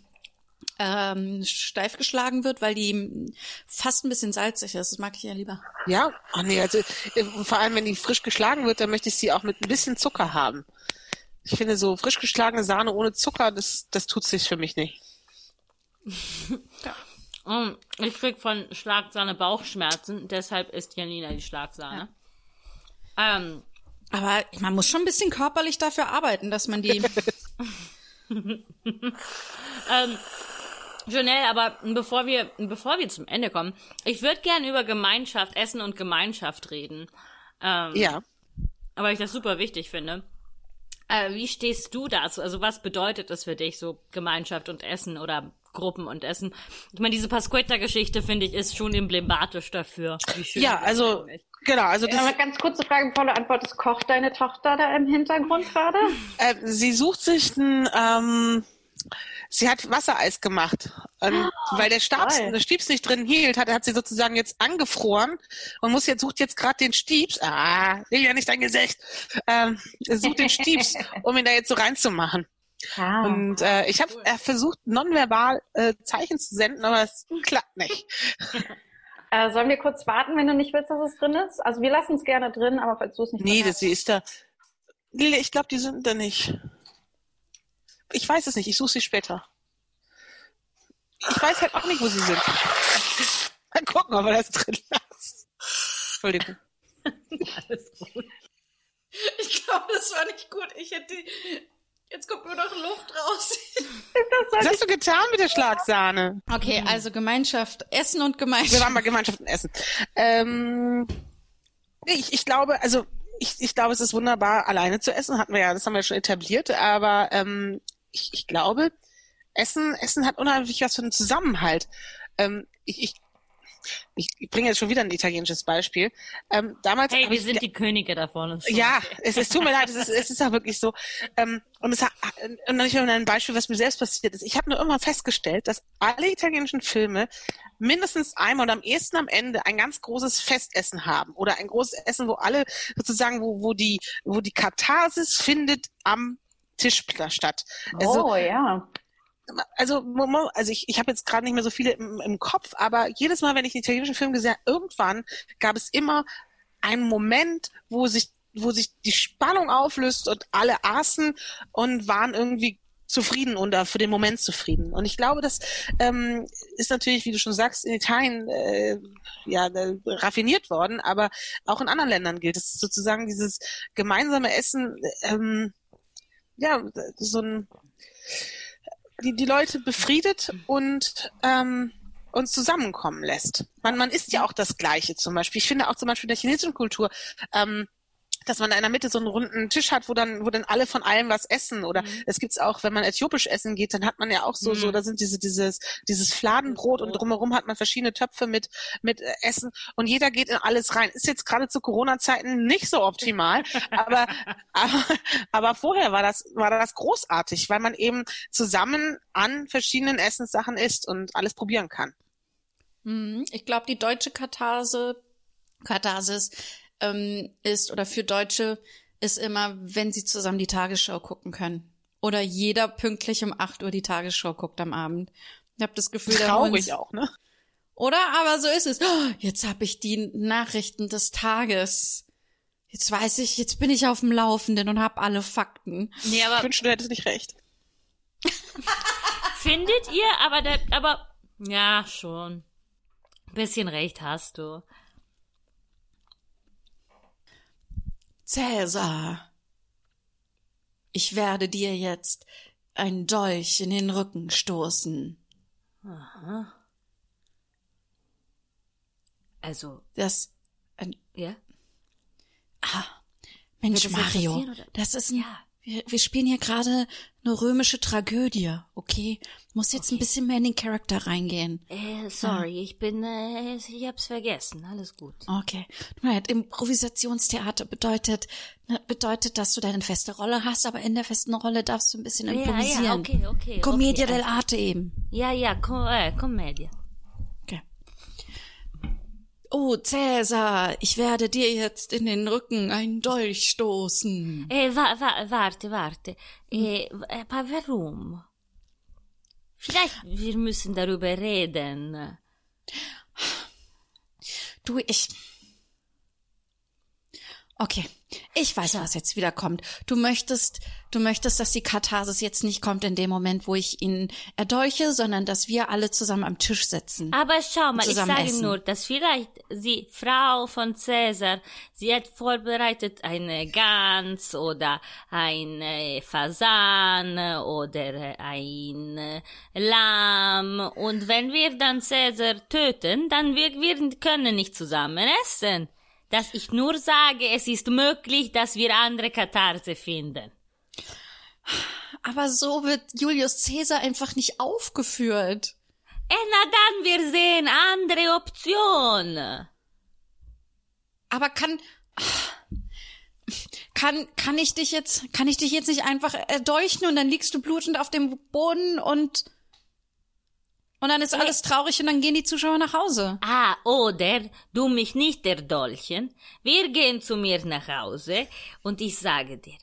ähm, steif geschlagen wird, weil die fast ein bisschen salzig ist. Das mag ich ja lieber. Ja? Ach nee, also äh, vor allem, wenn die frisch geschlagen wird, dann möchte ich sie auch mit ein bisschen Zucker haben. Ich finde so frisch geschlagene Sahne ohne Zucker, das, das tut sich für mich nicht. Mm, ich krieg von Schlagsahne Bauchschmerzen, deshalb isst Janina die Schlagsahne. Ähm, Aber man muss schon ein bisschen körperlich dafür arbeiten, dass man die. ähm, Janelle, aber bevor wir, bevor wir zum Ende kommen, ich würde gern über Gemeinschaft, Essen und Gemeinschaft reden. Ähm, Ja. Aber ich das super wichtig finde. Äh, wie stehst du dazu? Also was bedeutet das für dich, so Gemeinschaft und Essen oder Gruppen und Essen? Ich meine, diese Pasquetta-Geschichte, finde ich, ist schon emblematisch dafür. Wie schön Ja, also, ist. Genau, also das, Aber ganz kurze Frage, volle Antwort ist, kocht deine Tochter da im Hintergrund gerade? äh, sie sucht sich ein, ähm, sie hat Wassereis gemacht. Und weil der Stabs, toll. der Stiebs nicht drin hielt, hat, hat sie sozusagen jetzt angefroren und muss jetzt, sucht jetzt gerade den Stiebs. Ah, will ja nicht dein Gesicht. Ähm, sucht den Stiebs, um ihn da jetzt so reinzumachen. Ah. Und äh, ich habe äh, versucht, nonverbal äh, Zeichen zu senden, aber es klappt nicht. Äh, sollen wir kurz warten, wenn du nicht willst, dass es drin ist? Also wir lassen es gerne drin, aber falls du es nicht Nee, drin das, sie ist da. Nee, Ich glaube, die sind da nicht. Ich weiß es nicht, ich suche sie später. Ich weiß halt auch nicht, wo sie sind. Mal gucken, ob wir das drin lassen. Entschuldigung. Alles gut. Ich glaube, das war nicht gut. Ich hätte. Jetzt kommt nur noch Luft raus. Was hast du getan mit der Schlagsahne? Okay, also Gemeinschaft, Essen und Wir Gemeinschaft. waren bei Gemeinschaften essen. Ähm, ich, ich glaube, also ich, ich glaube, es ist wunderbar, alleine zu essen. Hatten wir ja, das haben wir schon etabliert. Aber ähm, ich, ich glaube, Essen, Essen hat unheimlich was für einen Zusammenhalt. Ähm, ich, ich, ich, ich bringe jetzt schon wieder ein italienisches Beispiel. Ähm, damals Hey, wir ich, sind die Könige davon. ja, okay. es, es tut mir leid, es ist, es ist auch wirklich so. Ähm, und es hat, und dann ich habe ein Beispiel, was mir selbst passiert ist. Ich habe nur irgendwann festgestellt, dass alle italienischen Filme mindestens einmal und am ehesten am Ende ein ganz großes Festessen haben oder ein großes Essen, wo alle sozusagen, wo, wo die, wo die Katharsis findet am Tisch statt. Also, Oh ja. Also, also ich, ich habe jetzt gerade nicht mehr so viele im, im Kopf, aber jedes Mal, wenn ich einen italienischen Film gesehen habe, irgendwann gab es immer einen Moment, wo sich, wo sich die Spannung auflöst und alle aßen und waren irgendwie zufrieden oder für den Moment zufrieden. Und ich glaube, das ähm, ist natürlich, wie du schon sagst, in Italien äh, ja äh, raffiniert worden, aber auch in anderen Ländern gilt es sozusagen dieses gemeinsame Essen, ähm, ja, so ein die, die Leute befriedet und ähm, uns zusammenkommen lässt. Man, man isst ja auch das Gleiche zum Beispiel. Ich finde auch zum Beispiel in der chinesischen Kultur, ähm, dass man da in der Mitte so einen runden Tisch hat, wo dann, wo dann alle von allem was essen. Oder es gibt's auch, wenn man äthiopisch essen geht, dann hat man ja auch so, so, da sind diese, dieses, dieses Fladenbrot und drumherum hat man verschiedene Töpfe mit, mit äh, Essen und jeder geht in alles rein. Ist jetzt gerade zu Corona-Zeiten nicht so optimal, aber, aber, aber vorher war das, war das großartig, weil man eben zusammen an verschiedenen Essenssachen isst und alles probieren kann. Hm, Ich glaube, die deutsche Katharse, Katharsis ähm, ist oder für Deutsche ist immer, wenn sie zusammen die Tagesschau gucken können. Oder jeder pünktlich um 8 Uhr die Tagesschau guckt am Abend. Ich habe das Gefühl, da Traurig sie- auch, ne? Oder? Aber so ist es. Oh, jetzt habe ich die Nachrichten des Tages. Jetzt weiß ich, jetzt bin ich auf dem Laufenden und habe alle Fakten. Nee, Ich aber wünschte, du hättest nicht recht. findet ihr, aber der, aber, ja, schon. Bisschen recht hast du. Cäsar, ich werde dir jetzt ein Dolch in den Rücken stoßen. Also, Das, ein, ja? ah, Mensch, das Mario, das ist ein, Ja. Wir, wir spielen hier gerade eine römische Tragödie, okay? Muss jetzt ein bisschen mehr in den Charakter reingehen. Äh, sorry, ich bin, äh, ich hab's vergessen. Alles gut. Okay. Leid, Improvisationstheater bedeutet, ne, bedeutet, dass du deine feste Rolle hast, aber in der festen Rolle darfst du ein bisschen Ja, ja, improvisieren. okay, okay, Commedia okay, dell'arte eben. Ja, ja, ko äh. Oh, Cäsar, ich werde dir jetzt in den Rücken einen Dolch stoßen. Eh, wa wa warte, warte. Eh, aber warum? Vielleicht wir müssen darüber reden. Du, ich. Okay. Ich weiß, was jetzt wieder kommt. Du möchtest, du möchtest, dass die Katharsis jetzt nicht kommt in dem Moment, wo ich ihn erdolche, sondern dass wir alle zusammen am Tisch sitzen. Aber schau mal, ich sage essen. nur, dass vielleicht die Frau von Cäsar, sie hat vorbereitet eine Gans oder ein Fasan oder ein Lamm und wenn wir dann Cäsar töten, dann wir, wir können nicht zusammen essen. Dass ich nur sage, es ist möglich, dass wir andere Katharse finden. Aber so wird Julius Caesar einfach nicht aufgeführt. Eh, na dann, wir sehen andere Option. Aber kann, kann, kann ich dich jetzt, kann ich dich jetzt nicht einfach erdolchen und dann liegst du blutend auf dem Boden und, und dann ist alles traurig und dann gehen die Zuschauer nach Hause. Ah, oder du mich nicht erdolchen. Wir gehen zu mir nach Hause und ich sage dir,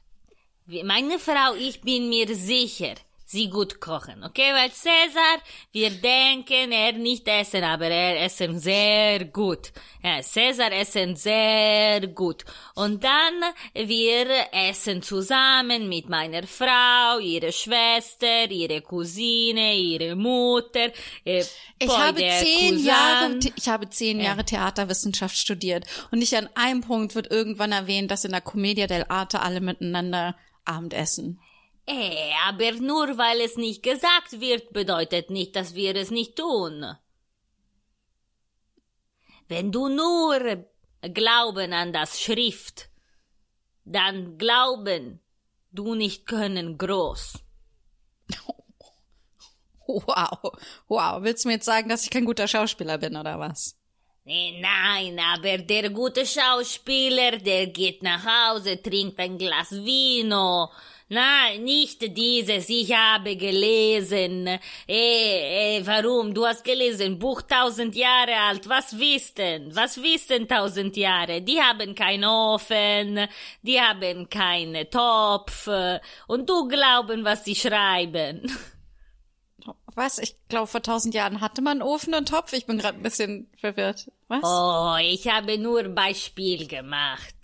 wie- meine Frau, ich bin mir sicher, sie gut kochen, okay? Weil Cäsar, wir denken, er nicht essen, aber er essen sehr gut. Ja, Cäsar essen sehr gut. Und dann wir essen zusammen mit meiner Frau, ihre Schwester, ihre Cousine, ihre Mutter. Äh, Ich habe zehn Cousin. Jahre, ich habe zehn Jahre Theaterwissenschaft studiert und nicht an einem Punkt wird irgendwann erwähnt, dass in der Commedia dell'arte alle miteinander Abendessen. Eh, aber nur weil es nicht gesagt wird, bedeutet nicht, dass wir es nicht tun. Wenn du nur glauben an das Schrift, dann glauben du nicht können groß. Wow, wow. Willst du mir jetzt sagen, dass ich kein guter Schauspieler bin oder was? Nein, aber der gute Schauspieler, der geht nach Hause, trinkt ein Glas Vino. Nein, nicht dieses, ich habe gelesen. Eh, eh, warum? Du hast gelesen, Buch tausend Jahre alt. Was wissen? Was wissen tausend Jahre? Die haben keinen Ofen, die haben keinen Topf. Und du glauben, was sie schreiben. Was? Ich glaube, vor tausend Jahren hatte man Ofen und Topf. Ich bin gerade ein bisschen verwirrt. Was? Oh, ich habe nur Beispiel gemacht.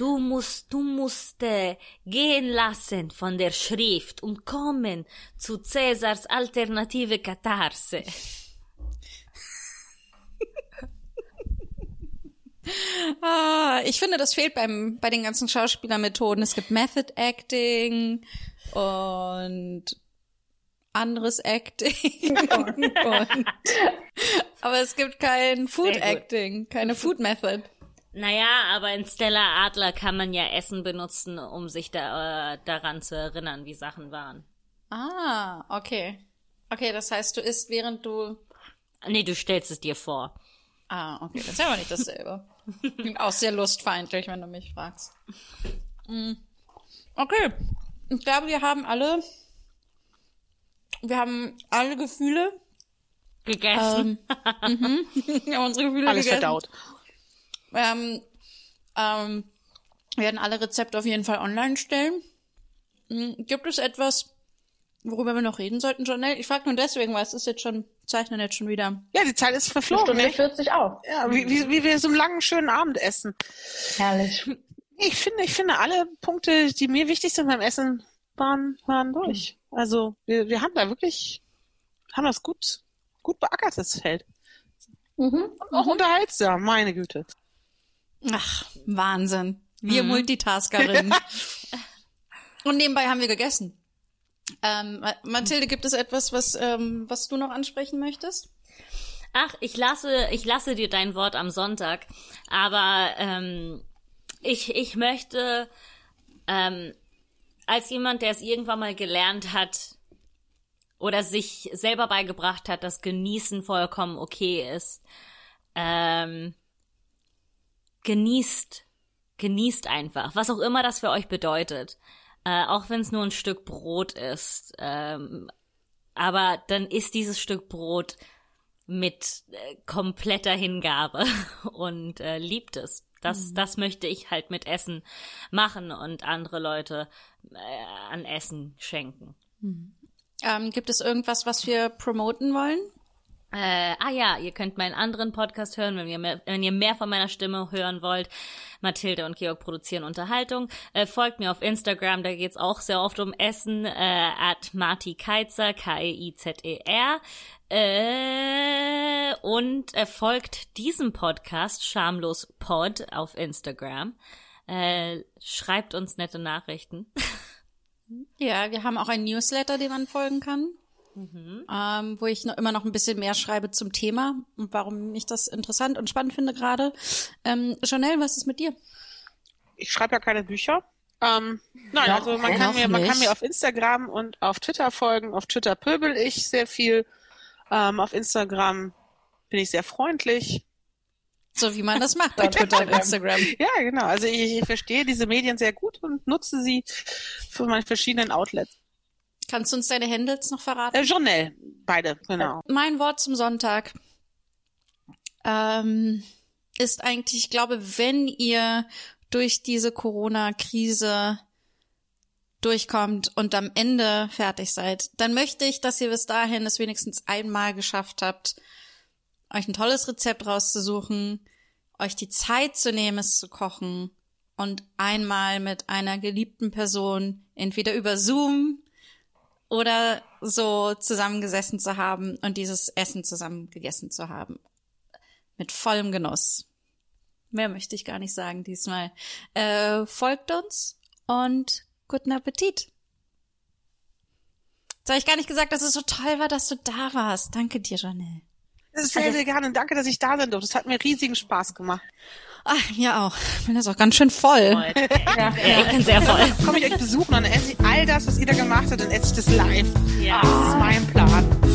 Du musst, du musst äh, gehen lassen von der Schrift und kommen zu Cäsars alternative Katharse. Ah, ich finde, das fehlt beim, bei den ganzen Schauspielermethoden. Es gibt Method Acting und anderes Acting. und, aber es gibt kein Food. Acting, keine Food Method. Naja, aber in Stella Adler kann man ja Essen benutzen, um sich da, äh, daran zu erinnern, wie Sachen waren. Ah, okay. Okay, das heißt, du isst, während du. Nee, du stellst es dir vor. Ah, okay, das ist aber nicht dasselbe. Klingt auch sehr lustfeindlich, wenn du mich fragst. Mm. Okay, ich glaube, wir haben alle. Wir haben alle Gefühle. Gegessen. Ähm, wir haben unsere Gefühle Alles gegessen. verdaut. Ähm, ähm, wir werden alle Rezepte auf jeden Fall online stellen. Hm, Gibt es etwas, worüber wir noch reden sollten, Janelle? Ich frage nur deswegen, weil es ist jetzt schon, zeichnen jetzt schon wieder. Ja, die Zeit ist verflogen. Stunde nicht? 40 auch. Ja, wie, wie, wie wir so einen langen, schönen Abend essen. Herrlich. Ich finde, ich finde, alle Punkte, die mir wichtig sind beim Essen, waren, waren durch. Also, wir, wir haben da wirklich, haben das gut, gut beackert, das Feld. Mhm. Und auch unterhaltsam, meine Güte. Ach, Wahnsinn. Wir Multitaskerinnen. Und nebenbei haben wir gegessen. Ähm, Ma- Mathilde, gibt es etwas, was, ähm, was du noch ansprechen möchtest? Ach, ich lasse, ich lasse dir dein Wort am Sonntag, aber ähm, ich, ich möchte ähm, als jemand, der es irgendwann mal gelernt hat oder sich selber beigebracht hat, dass Genießen vollkommen okay ist, ähm, genießt, genießt einfach, was auch immer das für euch bedeutet, äh, auch wenn es nur ein Stück Brot ist, ähm, aber dann ist dieses Stück Brot mit äh, kompletter Hingabe und äh, liebt es. Das, das möchte ich halt mit Essen machen und andere Leute äh, an Essen schenken. Ähm, gibt es irgendwas, was wir promoten wollen? Äh, ah ja, ihr könnt meinen anderen Podcast hören, wenn ihr mehr, wenn ihr mehr von meiner Stimme hören wollt. Mathilde und Georg produzieren Unterhaltung. Äh, folgt mir auf Instagram, da geht's auch sehr oft um Essen, äh, at Marti Keizer, K-E-I-Z-E-R. Äh, und äh, folgt diesem Podcast, Schamlos Pod, auf Instagram. Äh, schreibt uns nette Nachrichten. Ja, wir haben auch ein Newsletter, dem man folgen kann. Ähm, wo ich noch immer noch ein bisschen mehr schreibe zum Thema und warum ich das interessant und spannend finde gerade. Ähm, Chanel, was ist mit dir? Ich schreibe ja keine Bücher. Ähm, nein, Ja, also man kann mir, man kann mir auf Instagram und auf Twitter folgen. Auf Twitter pöbel ich sehr viel. Ähm, auf Instagram bin ich sehr freundlich. So wie man das macht bei Twitter und Instagram. Ja, genau. Also ich, ich verstehe diese Medien sehr gut und nutze sie für meine verschiedenen Outlets. Kannst du uns deine Handles noch verraten? Äh, Journal, beide, genau. Mein Wort zum Sonntag ähm, ist eigentlich, ich glaube, wenn ihr durch diese Corona-Krise durchkommt und am Ende fertig seid, dann möchte ich, dass ihr bis dahin es wenigstens einmal geschafft habt, euch ein tolles Rezept rauszusuchen, euch die Zeit zu nehmen, es zu kochen und einmal mit einer geliebten Person entweder über Zoom oder so zusammengesessen zu haben und dieses Essen zusammen gegessen zu haben. Mit vollem Genuss. Mehr möchte ich gar nicht sagen diesmal. Äh, folgt uns und guten Appetit. Jetzt habe ich gar nicht gesagt, dass es so toll war, dass du da warst. Danke dir, Janelle. Das ist sehr, sehr gerne. Danke, dass ich da sein durfte. Das hat mir riesigen Spaß gemacht. Ach, mir auch. Ich bin das auch ganz schön voll. Leute. Ich bin sehr voll. Komme ich euch besuchen und dann esse ich all das, was ihr da gemacht habt, dann esse ich das live. Ja. Das ist mein Plan.